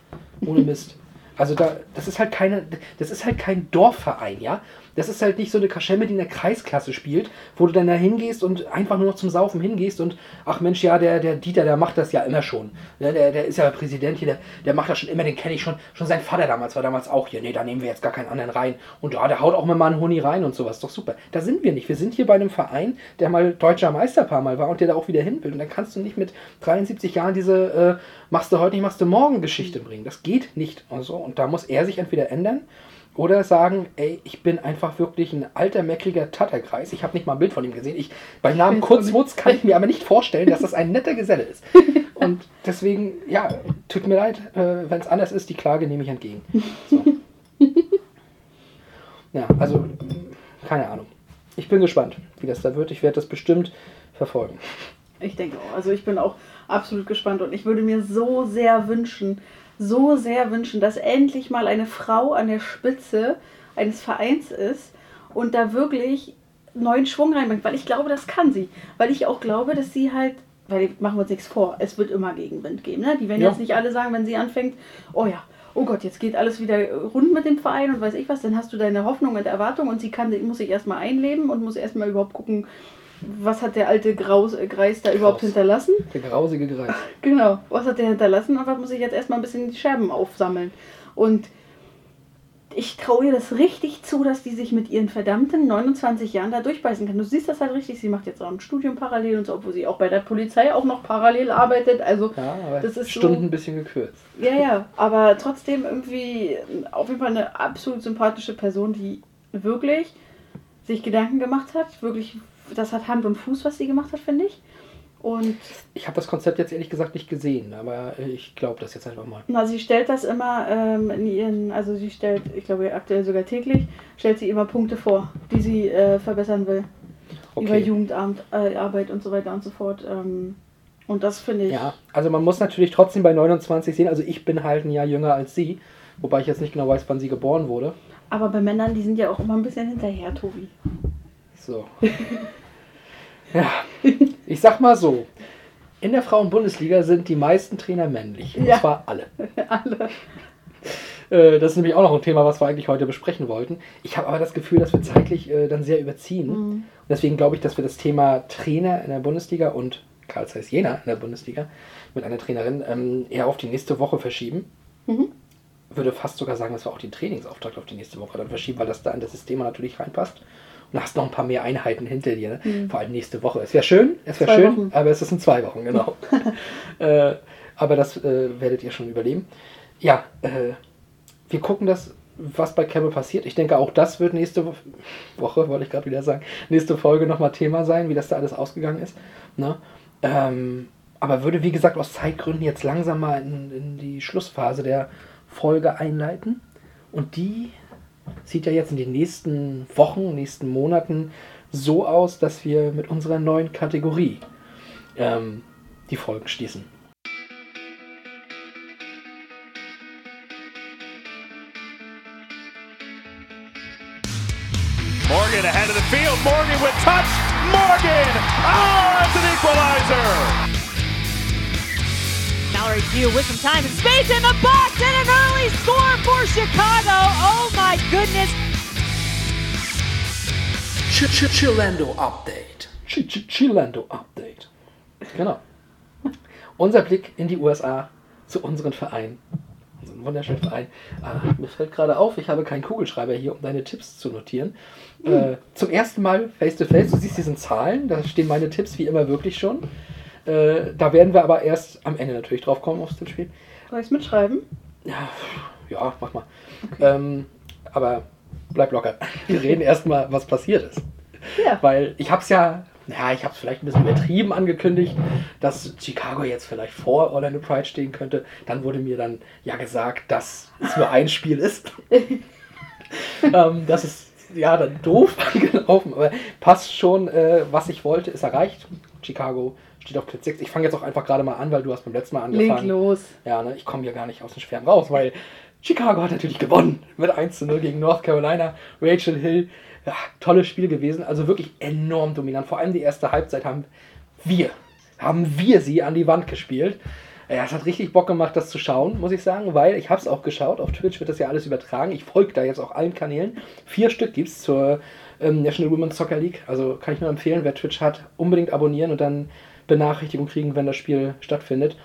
Ohne Mist. Also da, das ist halt keine, das ist halt kein Dorfverein, ja. Das ist halt nicht so eine Kaschemme, die in der Kreisklasse spielt, wo du dann da hingehst und einfach nur noch zum Saufen hingehst und ach Mensch, ja, der, der Dieter, der macht das ja immer schon. Der, der ist ja Präsident hier, der, der macht das schon immer, den kenne ich schon. Schon sein Vater damals war damals auch hier. Nee, da nehmen wir jetzt gar keinen anderen rein. Und ja, der haut auch mal einen Huni rein und sowas. Doch super. Da sind wir nicht. Wir sind hier bei einem Verein, der mal deutscher Meister paar Mal war und der da auch wieder hin will. Und dann kannst du nicht mit 73 Jahren diese äh, machst du heute nicht, machst du morgen Geschichte bringen. Das geht nicht. Und, so. und da muss er sich entweder ändern oder sagen, ey, ich bin einfach wirklich ein alter, meckliger Tatterkreis. Ich habe nicht mal ein Bild von ihm gesehen. Ich, bei Namen Kurzwutz kann ich mir aber nicht vorstellen, dass das ein netter Geselle ist. Und deswegen, ja, tut mir leid, äh, wenn es anders ist, die Klage nehme ich entgegen. So. Ja, also, keine Ahnung. Ich bin gespannt, wie das da wird. Ich werde das bestimmt verfolgen. Ich denke auch. Also ich bin auch absolut gespannt und ich würde mir so sehr wünschen, so sehr wünschen, dass endlich mal eine Frau an der Spitze eines Vereins ist und da wirklich neuen Schwung reinbringt, weil ich glaube, das kann sie. Weil ich auch glaube, dass sie halt, weil machen wir uns nichts vor, es wird immer Gegenwind geben. Ne? Die werden Ja. jetzt nicht alle sagen, wenn sie anfängt, oh ja, oh Gott, jetzt geht alles wieder rund mit dem Verein und weiß ich was, dann hast du deine Hoffnung und Erwartung und sie kann, muss sich erstmal einleben und muss erstmal überhaupt gucken, was hat der alte Graus, äh, Greis da überhaupt Graus. hinterlassen. Der grausige Greis. Genau, was hat der hinterlassen und was muss ich jetzt erstmal ein bisschen die Scherben aufsammeln. Und ich traue ihr das richtig zu, dass die sich mit ihren verdammten 29 Jahren da durchbeißen kann. Du siehst das halt richtig, sie macht jetzt auch ein Studium parallel und so, obwohl sie auch bei der Polizei auch noch parallel arbeitet. Also Ja, aber Das ist Stunden so- ein bisschen gekürzt. ja, ja, aber trotzdem irgendwie auf jeden Fall eine absolut sympathische Person, die wirklich sich Gedanken gemacht hat. Wirklich, das hat Hand und Fuß, was sie gemacht hat, finde ich. Und Ich habe das Konzept jetzt ehrlich gesagt nicht gesehen, aber ich glaube das jetzt einfach mal. na, sie stellt das immer ähm, in ihren, also sie stellt, ich glaube aktuell sogar täglich, stellt sie immer Punkte vor, die sie äh, verbessern will. Über Okay. Jugendarbeit äh, Arbeit und so weiter und so fort. Ähm, und das finde ich. Ja, also man muss natürlich trotzdem bei 29 sehen, also ich bin halt ein Jahr jünger als sie, wobei ich jetzt nicht genau weiß, wann sie geboren wurde. Aber bei Männern, die sind ja auch immer ein bisschen hinterher, Tobi. So. ja, ich sag mal so. In der Frauen-Bundesliga sind die meisten Trainer männlich. Und Ja. zwar alle. Alle. Äh, das ist nämlich auch noch ein Thema, was wir eigentlich heute besprechen wollten. Ich habe aber das Gefühl, dass wir zeitlich äh, dann sehr überziehen. Mhm. Und deswegen glaube ich, dass wir das Thema Trainer in der Bundesliga und Karl Zeiss Jena in der Bundesliga mit einer Trainerin ähm, eher auf die nächste Woche verschieben. Mhm. Würde fast sogar sagen, dass wir auch den Trainingsauftrag auf die nächste Woche dann verschieben, weil das da in das System natürlich reinpasst. Du hast noch ein paar mehr Einheiten hinter dir, ne? vor allem nächste Woche. Es wäre schön, es wäre Mhm. Schön, Wochen. aber es ist in zwei Wochen, genau. äh, aber das äh, werdet ihr schon überleben. Ja, äh, wir gucken das, was bei Campbell passiert. Ich denke, auch das wird nächste Wo- Woche, wollte ich gerade wieder sagen, nächste Folge nochmal Thema sein, wie das da alles ausgegangen ist. Ne? Ähm, aber würde, wie gesagt, aus Zeitgründen jetzt langsam mal in, in die Schlussphase der Folge einleiten. Und die sieht ja jetzt in den nächsten Wochen, nächsten Monaten so aus, dass wir mit unserer neuen Kategorie ähm, die Folgen schließen. Morgan ahead of the field. Morgan with touch. Morgan! Oh, it's an equalizer! Pugh with some time and space in the box and an early score for Chicago. Oh my goodness. Ch -ch Chillando Update. Ch Update. Genau. Unser Blick in die USA zu unseren Vereinen. Unseren wunderschönen Verein. Ah, mir fällt gerade auf, ich habe keinen Kugelschreiber hier, um deine Tipps zu notieren. Äh, zum ersten Mal face to face. Du siehst diesen Zahlen, da stehen meine Tipps wie immer wirklich schon. Äh, da werden wir aber erst am Ende natürlich drauf kommen aufs Tippspiel. Soll ich es mitschreiben? Ja, ja, mach mal. Ähm, aber bleib locker. Wir reden erstmal, was passiert ist. Ja. Weil ich habe es ja, ja, ich habe es vielleicht ein bisschen übertrieben angekündigt, dass Chicago jetzt vielleicht vor Orlando Pride stehen könnte. Dann wurde mir dann ja gesagt, dass es nur ein Spiel ist. ähm, das ist ja dann doof gelaufen, aber passt schon, äh, was ich wollte, ist erreicht. Chicago steht auf Platz 6. Ich fange jetzt auch einfach gerade mal an, weil du hast beim letzten Mal Leg angefangen. los. Ja, ne, ich komme hier gar nicht aus den Schwärmen raus, weil Chicago hat natürlich gewonnen mit 1 zu 0 gegen North Carolina. Rachel Hill, ja, tolles Spiel gewesen, also wirklich enorm dominant. Vor allem die erste Halbzeit haben wir, haben wir sie an die Wand gespielt. Ja, es hat richtig Bock gemacht, das zu schauen, muss ich sagen, weil ich habe es auch geschaut. Auf Twitch wird das ja alles übertragen. Ich folge da jetzt auch allen Kanälen. Vier Stück gibt es zur ähm, National Women's Soccer League. Also kann ich nur empfehlen, wer Twitch hat, unbedingt abonnieren und dann Benachrichtigung kriegen, wenn das Spiel stattfindet.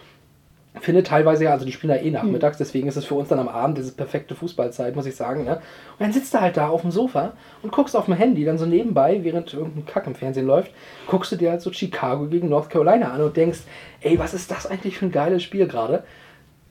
Findet teilweise ja, also die spielen da eh nachmittags, deswegen ist es für uns dann am Abend diese perfekte Fußballzeit, muss ich sagen. Ne? Und dann sitzt du halt da auf dem Sofa und guckst auf dem Handy, dann so nebenbei, während irgendein Kack im Fernsehen läuft, guckst du dir halt so Chicago gegen North Carolina an und denkst, ey, was ist das eigentlich für ein geiles Spiel gerade?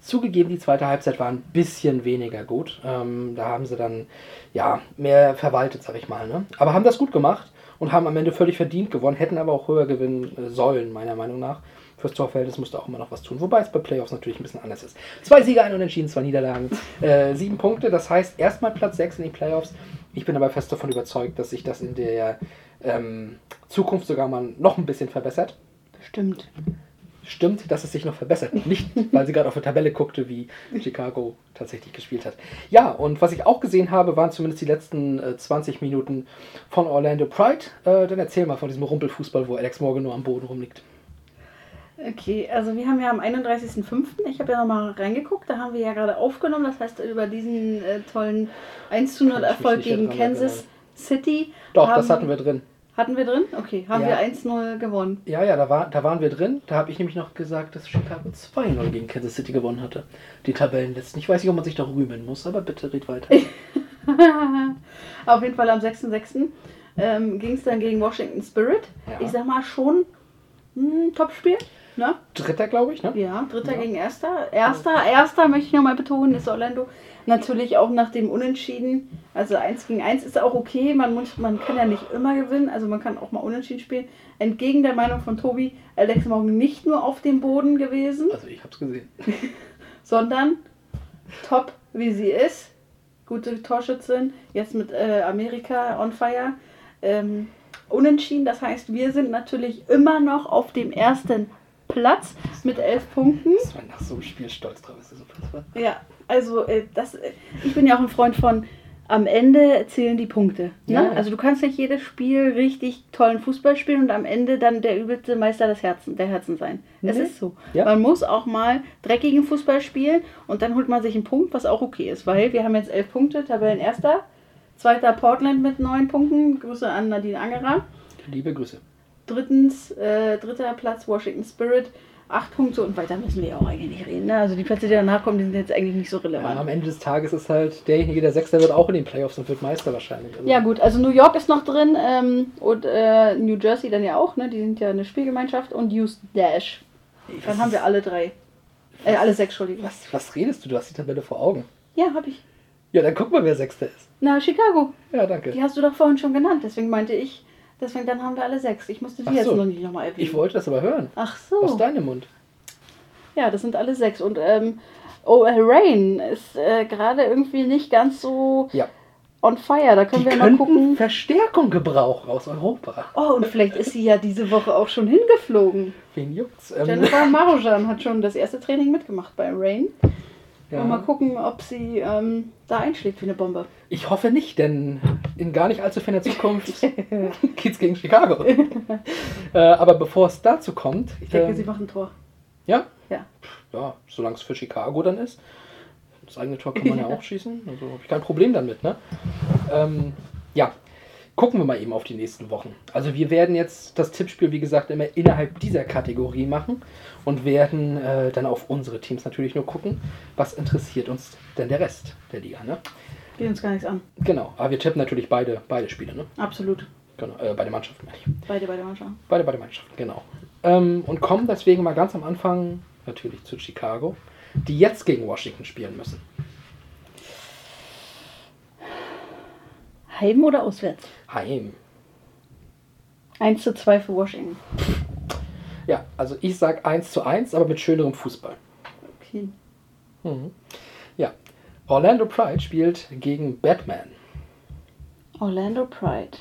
Zugegeben, die zweite Halbzeit war ein bisschen weniger gut. Ähm, da haben sie dann ja mehr verwaltet, sag ich mal. Ne? Aber haben das gut gemacht und haben am Ende völlig verdient gewonnen, hätten aber auch höher gewinnen äh, sollen, meiner Meinung nach. Fürs Torverhältnis musste auch immer noch was tun. Wobei es bei Playoffs natürlich ein bisschen anders ist. Zwei Siege, ein Unentschieden, zwei Niederlagen, äh, sieben Punkte. Das heißt erstmal Platz sechs in den Playoffs. Ich bin aber fest davon überzeugt, dass sich das in der ähm, Zukunft sogar mal noch ein bisschen verbessert. Stimmt. Stimmt, dass es sich noch verbessert. Nicht, weil sie gerade auf der Tabelle guckte, wie Chicago tatsächlich gespielt hat. Ja, und was ich auch gesehen habe, waren zumindest die letzten äh, 20 Minuten von Orlando Pride. Äh, dann erzähl mal von diesem Rumpelfußball, wo Alex Morgan nur am Boden rumliegt. Okay, also wir haben ja am 31.05., ich habe ja nochmal reingeguckt, da haben wir ja gerade aufgenommen, das heißt über diesen äh, tollen 1 zu 0 Kann ich mich Erfolg gegen Kansas City. Doch, das hatten wir drin. Hatten wir drin? Okay, haben Ja. wir 1-0 gewonnen. Ja, ja, da, war, da waren wir drin. Da habe ich nämlich noch gesagt, dass Chicago 2-0 gegen Kansas City gewonnen hatte. Die Tabellenletzten. Ich weiß nicht, ob man sich da rühmen muss, aber bitte red weiter. Auf jeden Fall am 6.06. Ähm, ging es dann gegen Washington Spirit. Ja. Ich sag mal schon ein Topspiel. Ne? Dritter, glaube ich, ne? Ja, Dritter Ja. gegen Erster. Erster, Erster möchte ich nochmal betonen, ist Orlando. Natürlich auch nach dem Unentschieden. Also 1 gegen 1 ist auch okay. Man, muss, man kann ja nicht immer gewinnen. Also man kann auch mal unentschieden spielen. Entgegen der Meinung von Tobi, Alex Morgan nicht nur auf dem Boden gewesen, Also ich habe es gesehen. sondern top wie sie ist. Gute Torschützin. Jetzt mit äh, Amerika on fire. Ähm, unentschieden. Das heißt, wir sind natürlich immer noch auf dem ersten Platz mit elf Punkten. Dass man nach so einem Spiel stolz drauf ist. Das ist unfassbar. Ja, also äh, das, äh, ich bin ja auch ein Freund von, am Ende zählen die Punkte. Ne? Ja. Also du kannst nicht jedes Spiel richtig tollen Fußball spielen und am Ende dann der übelste Meister des Herzen, der Herzen sein. Es Nee. ist so. Ja. Man muss auch mal dreckigen Fußball spielen und dann holt man sich einen Punkt, was auch okay ist, weil wir haben jetzt elf Punkte, Tabellenerster. Zweiter Portland mit neun Punkten. Grüße an Nadine Angerer. Liebe Grüße. Drittens, äh, dritter Platz Washington Spirit. Acht Punkte und weiter müssen wir ja auch eigentlich nicht reden. Ne? Also die Plätze, die danach kommen, die sind jetzt eigentlich nicht so Ja, relevant. am Ende des Tages ist halt derjenige, der Sechster wird, auch in den Playoffs und wird Meister wahrscheinlich. Also, Ja gut, also New York ist noch drin ähm, und äh, New Jersey dann ja auch, ne? Die sind ja eine Spielgemeinschaft und Houston Dash. was Dann haben wir alle drei. Äh, alle sechs, Entschuldigung. Was, was redest du? Du hast die Tabelle vor Augen. Ja, hab ich. Ja, dann guck mal, wer Sechster ist. Na, Chicago. Ja, danke. Die hast du doch vorhin schon genannt, deswegen meinte ich, deswegen dann haben wir alle sechs. Ich musste die Ach jetzt so. noch nicht nochmal erwähnen. Ich wollte das aber hören. Ach Aus so. deinem Mund. Ja, das sind alle sechs. Und ähm, oh, äh, Rain ist äh, gerade irgendwie nicht ganz so Ja. on fire. Da können Die wir mal könnten gucken. Verstärkung gebrauchen aus Europa. Oh, und vielleicht ist sie ja diese Woche auch schon hingeflogen. Wen juckt's? Ähm, Jennifer Marujan hat schon das erste Training mitgemacht bei Rain. Ja. Und mal gucken, ob sie ähm, da einschlägt wie eine Bombe. Ich hoffe nicht, denn in gar nicht allzu ferner Zukunft geht's gegen Chicago. äh, aber bevor es dazu kommt, Ich denke, ähm, sie macht ein Tor. ja, Ja. ja, solange es für Chicago dann ist. Das eigene Tor kann man ja, auch schießen, also habe ich kein Problem damit. Ne? Ähm, ja, gucken wir mal eben auf die nächsten Wochen. Also wir werden jetzt das Tippspiel, wie gesagt, immer innerhalb dieser Kategorie machen und werden äh, dann auf unsere Teams natürlich nur gucken, was interessiert uns denn der Rest der Liga. Ne? Geht uns gar nichts an. Genau, aber wir tippen natürlich beide, beide Spiele. Ne? Absolut. Genau, äh, beide Mannschaften meine ich. Beide bei der Mannschaft. Beide, beide Mannschaften, genau. Ähm, und kommen deswegen mal ganz am Anfang natürlich zu Chicago, die jetzt gegen Washington spielen müssen. Heim oder auswärts? Heim. 1 zu 2 für Washington. Ja, also ich sag 1 zu 1, aber mit schönerem Fußball. Okay. Ja. Orlando Pride spielt gegen Batman. Orlando Pride.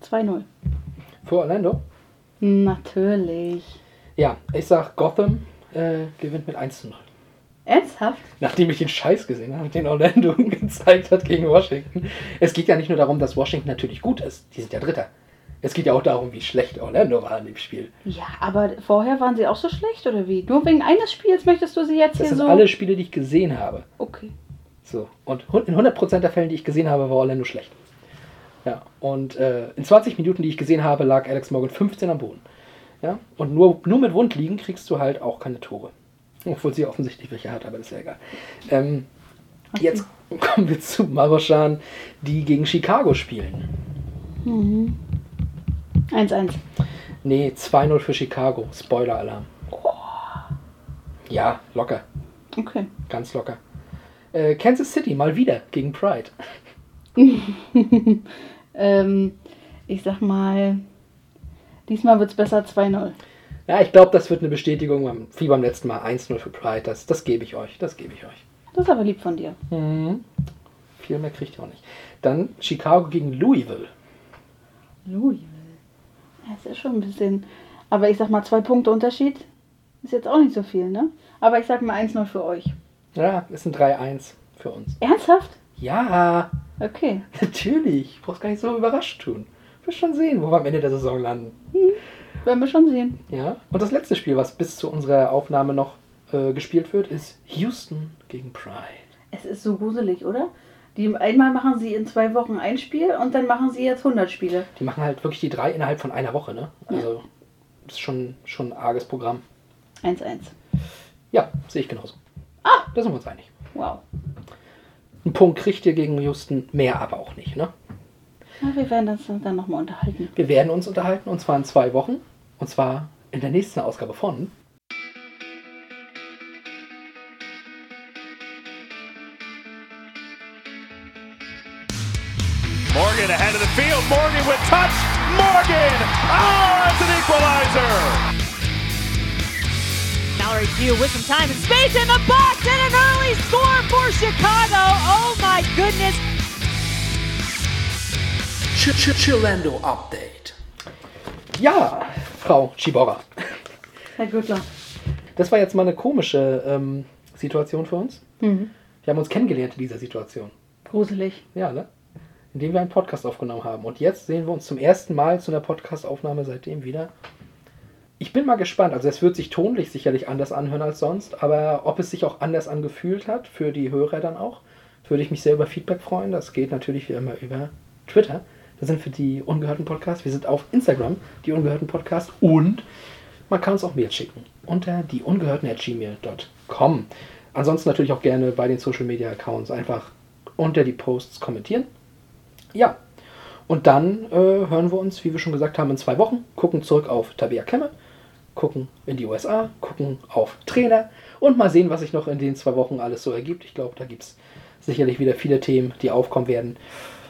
2-0. Für Orlando? Natürlich. Ja, ich sag Gotham äh, gewinnt mit 1 zu 0. Ernsthaft? Nachdem ich den Scheiß gesehen habe, den Orlando gezeigt hat gegen Washington. Es geht ja nicht nur darum, dass Washington natürlich gut ist. Die sind ja Dritter. Es geht ja auch darum, wie schlecht Orlando war in dem Spiel. Ja, aber vorher waren sie auch so schlecht oder wie? Nur wegen eines Spiels möchtest du sie jetzt Das hier sind so. alle Spiele, die ich gesehen habe. Okay. So. Und in 100% der Fällen, die ich gesehen habe, war Orlando schlecht. Ja. Und äh, in 20 Minuten, die ich gesehen habe, lag Alex Morgan 15 am Boden. Ja. Und nur, nur mit Wundliegen kriegst du halt auch keine Tore. Obwohl sie offensichtlich welche hat, aber das ist ja egal. Ähm, Jetzt kommen wir zu Maroschan, die gegen Chicago spielen. 1-1. Nee, 2-0 für Chicago. Spoiler-Alarm. Ja, locker. Okay. Ganz locker. Äh, Kansas City mal wieder gegen Pride. Ähm, ich sag mal, diesmal wird's besser 2-0. Ja, ich glaube, das wird eine Bestätigung, beim- wie beim letzten Mal 1-0 für Pride. Das, das gebe ich euch. Das gebe ich euch. Das ist aber lieb von dir. Mhm. Viel mehr kriegt ihr auch nicht. Dann Chicago gegen Louisville. Louisville. Das ist schon ein bisschen. Aber ich sag mal, zwei Punkte Unterschied ist jetzt auch nicht so viel, ne? Aber ich sag mal 1-0 für euch. Ja, ist ein 3-1 für uns. Ernsthaft? Ja, Okay. natürlich. Brauchst gar nicht so überrascht tun. Wirst schon sehen, wo wir am Ende der Saison landen. Werden wir schon sehen. Ja. Und das letzte Spiel, was bis zu unserer Aufnahme noch äh, gespielt wird, ist Houston gegen Pride. Es ist so gruselig, oder? Die, einmal machen sie in zwei Wochen ein Spiel und dann machen sie jetzt 100 Spiele. Die machen halt wirklich die drei innerhalb von einer Woche, ne? Also, das ist schon, schon ein arges Programm. 1-1. Ja, sehe ich genauso. Ah! Da sind wir uns einig. Wow. Ein Punkt kriegt ihr gegen Houston, mehr aber auch nicht, ne? Na, wir werden uns dann nochmal unterhalten. Wir werden uns unterhalten und zwar in zwei Wochen. Und zwar in der nächsten Ausgabe von. Morgan ahead of the field. Morgan with touch. Morgan! Oh, that's an equalizer! Mallory Pugh with some time and space in the box and an early score for Chicago. Oh my goodness. Ch -ch Chillendo Update. Ja, Frau Chibora. Herr Güttler. Das war jetzt mal eine komische ähm, Situation für uns. Mhm. Wir haben uns kennengelernt in dieser Situation. Gruselig. Ja, ne? Indem wir einen Podcast aufgenommen haben. Und jetzt sehen wir uns zum ersten Mal zu einer Podcast-Aufnahme seitdem wieder. Ich bin mal gespannt. Also es wird sich tonlich sicherlich anders anhören als sonst, aber ob es sich auch anders angefühlt hat, für die Hörer dann auch, würde ich mich sehr über Feedback freuen. Das geht natürlich wie immer über Twitter. Das sind für die ungehörten Podcasts. Wir sind auf Instagram, die ungehörten Podcasts. Und man kann uns auch Mail schicken unter die ungehörten.gmail.com. Ansonsten natürlich auch gerne bei den Social Media Accounts einfach unter die Posts kommentieren. Ja, und dann äh, hören wir uns, wie wir schon gesagt haben, in zwei Wochen. Gucken zurück auf Tabea Kemme, gucken in die USA, gucken auf Trainer und mal sehen, was sich noch in den zwei Wochen alles so ergibt. Ich glaube, da gibt es sicherlich wieder viele Themen, die aufkommen werden.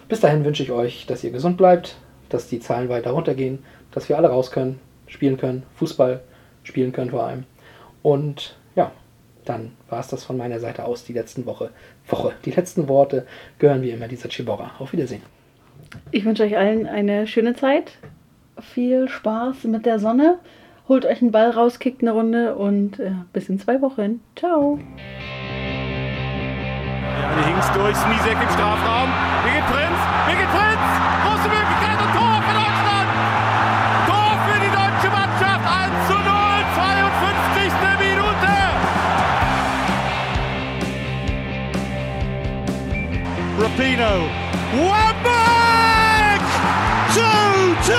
Bis dahin wünsche ich euch, dass ihr gesund bleibt, dass die Zahlen weiter runtergehen, dass wir alle raus können, spielen können, Fußball spielen können vor allem. Und ja, dann war es das von meiner Seite aus die letzten Woche. Woche. Die letzten Worte gehören wie immer dieser Chibora. Auf Wiedersehen. Ich wünsche euch allen eine schöne Zeit. Viel Spaß mit der Sonne. Holt euch einen Ball raus, kickt eine Runde und äh, bis in zwei Wochen. Ciao. Ja, durch, im Strafraum. Prinz, Prinz! Große Möglichkeit und Tor für Deutschland! Tor für die deutsche Mannschaft! 1 zu 0, 52. Minute! Rapino. Webbeck! 2 2!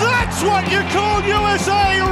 That's what you call USA!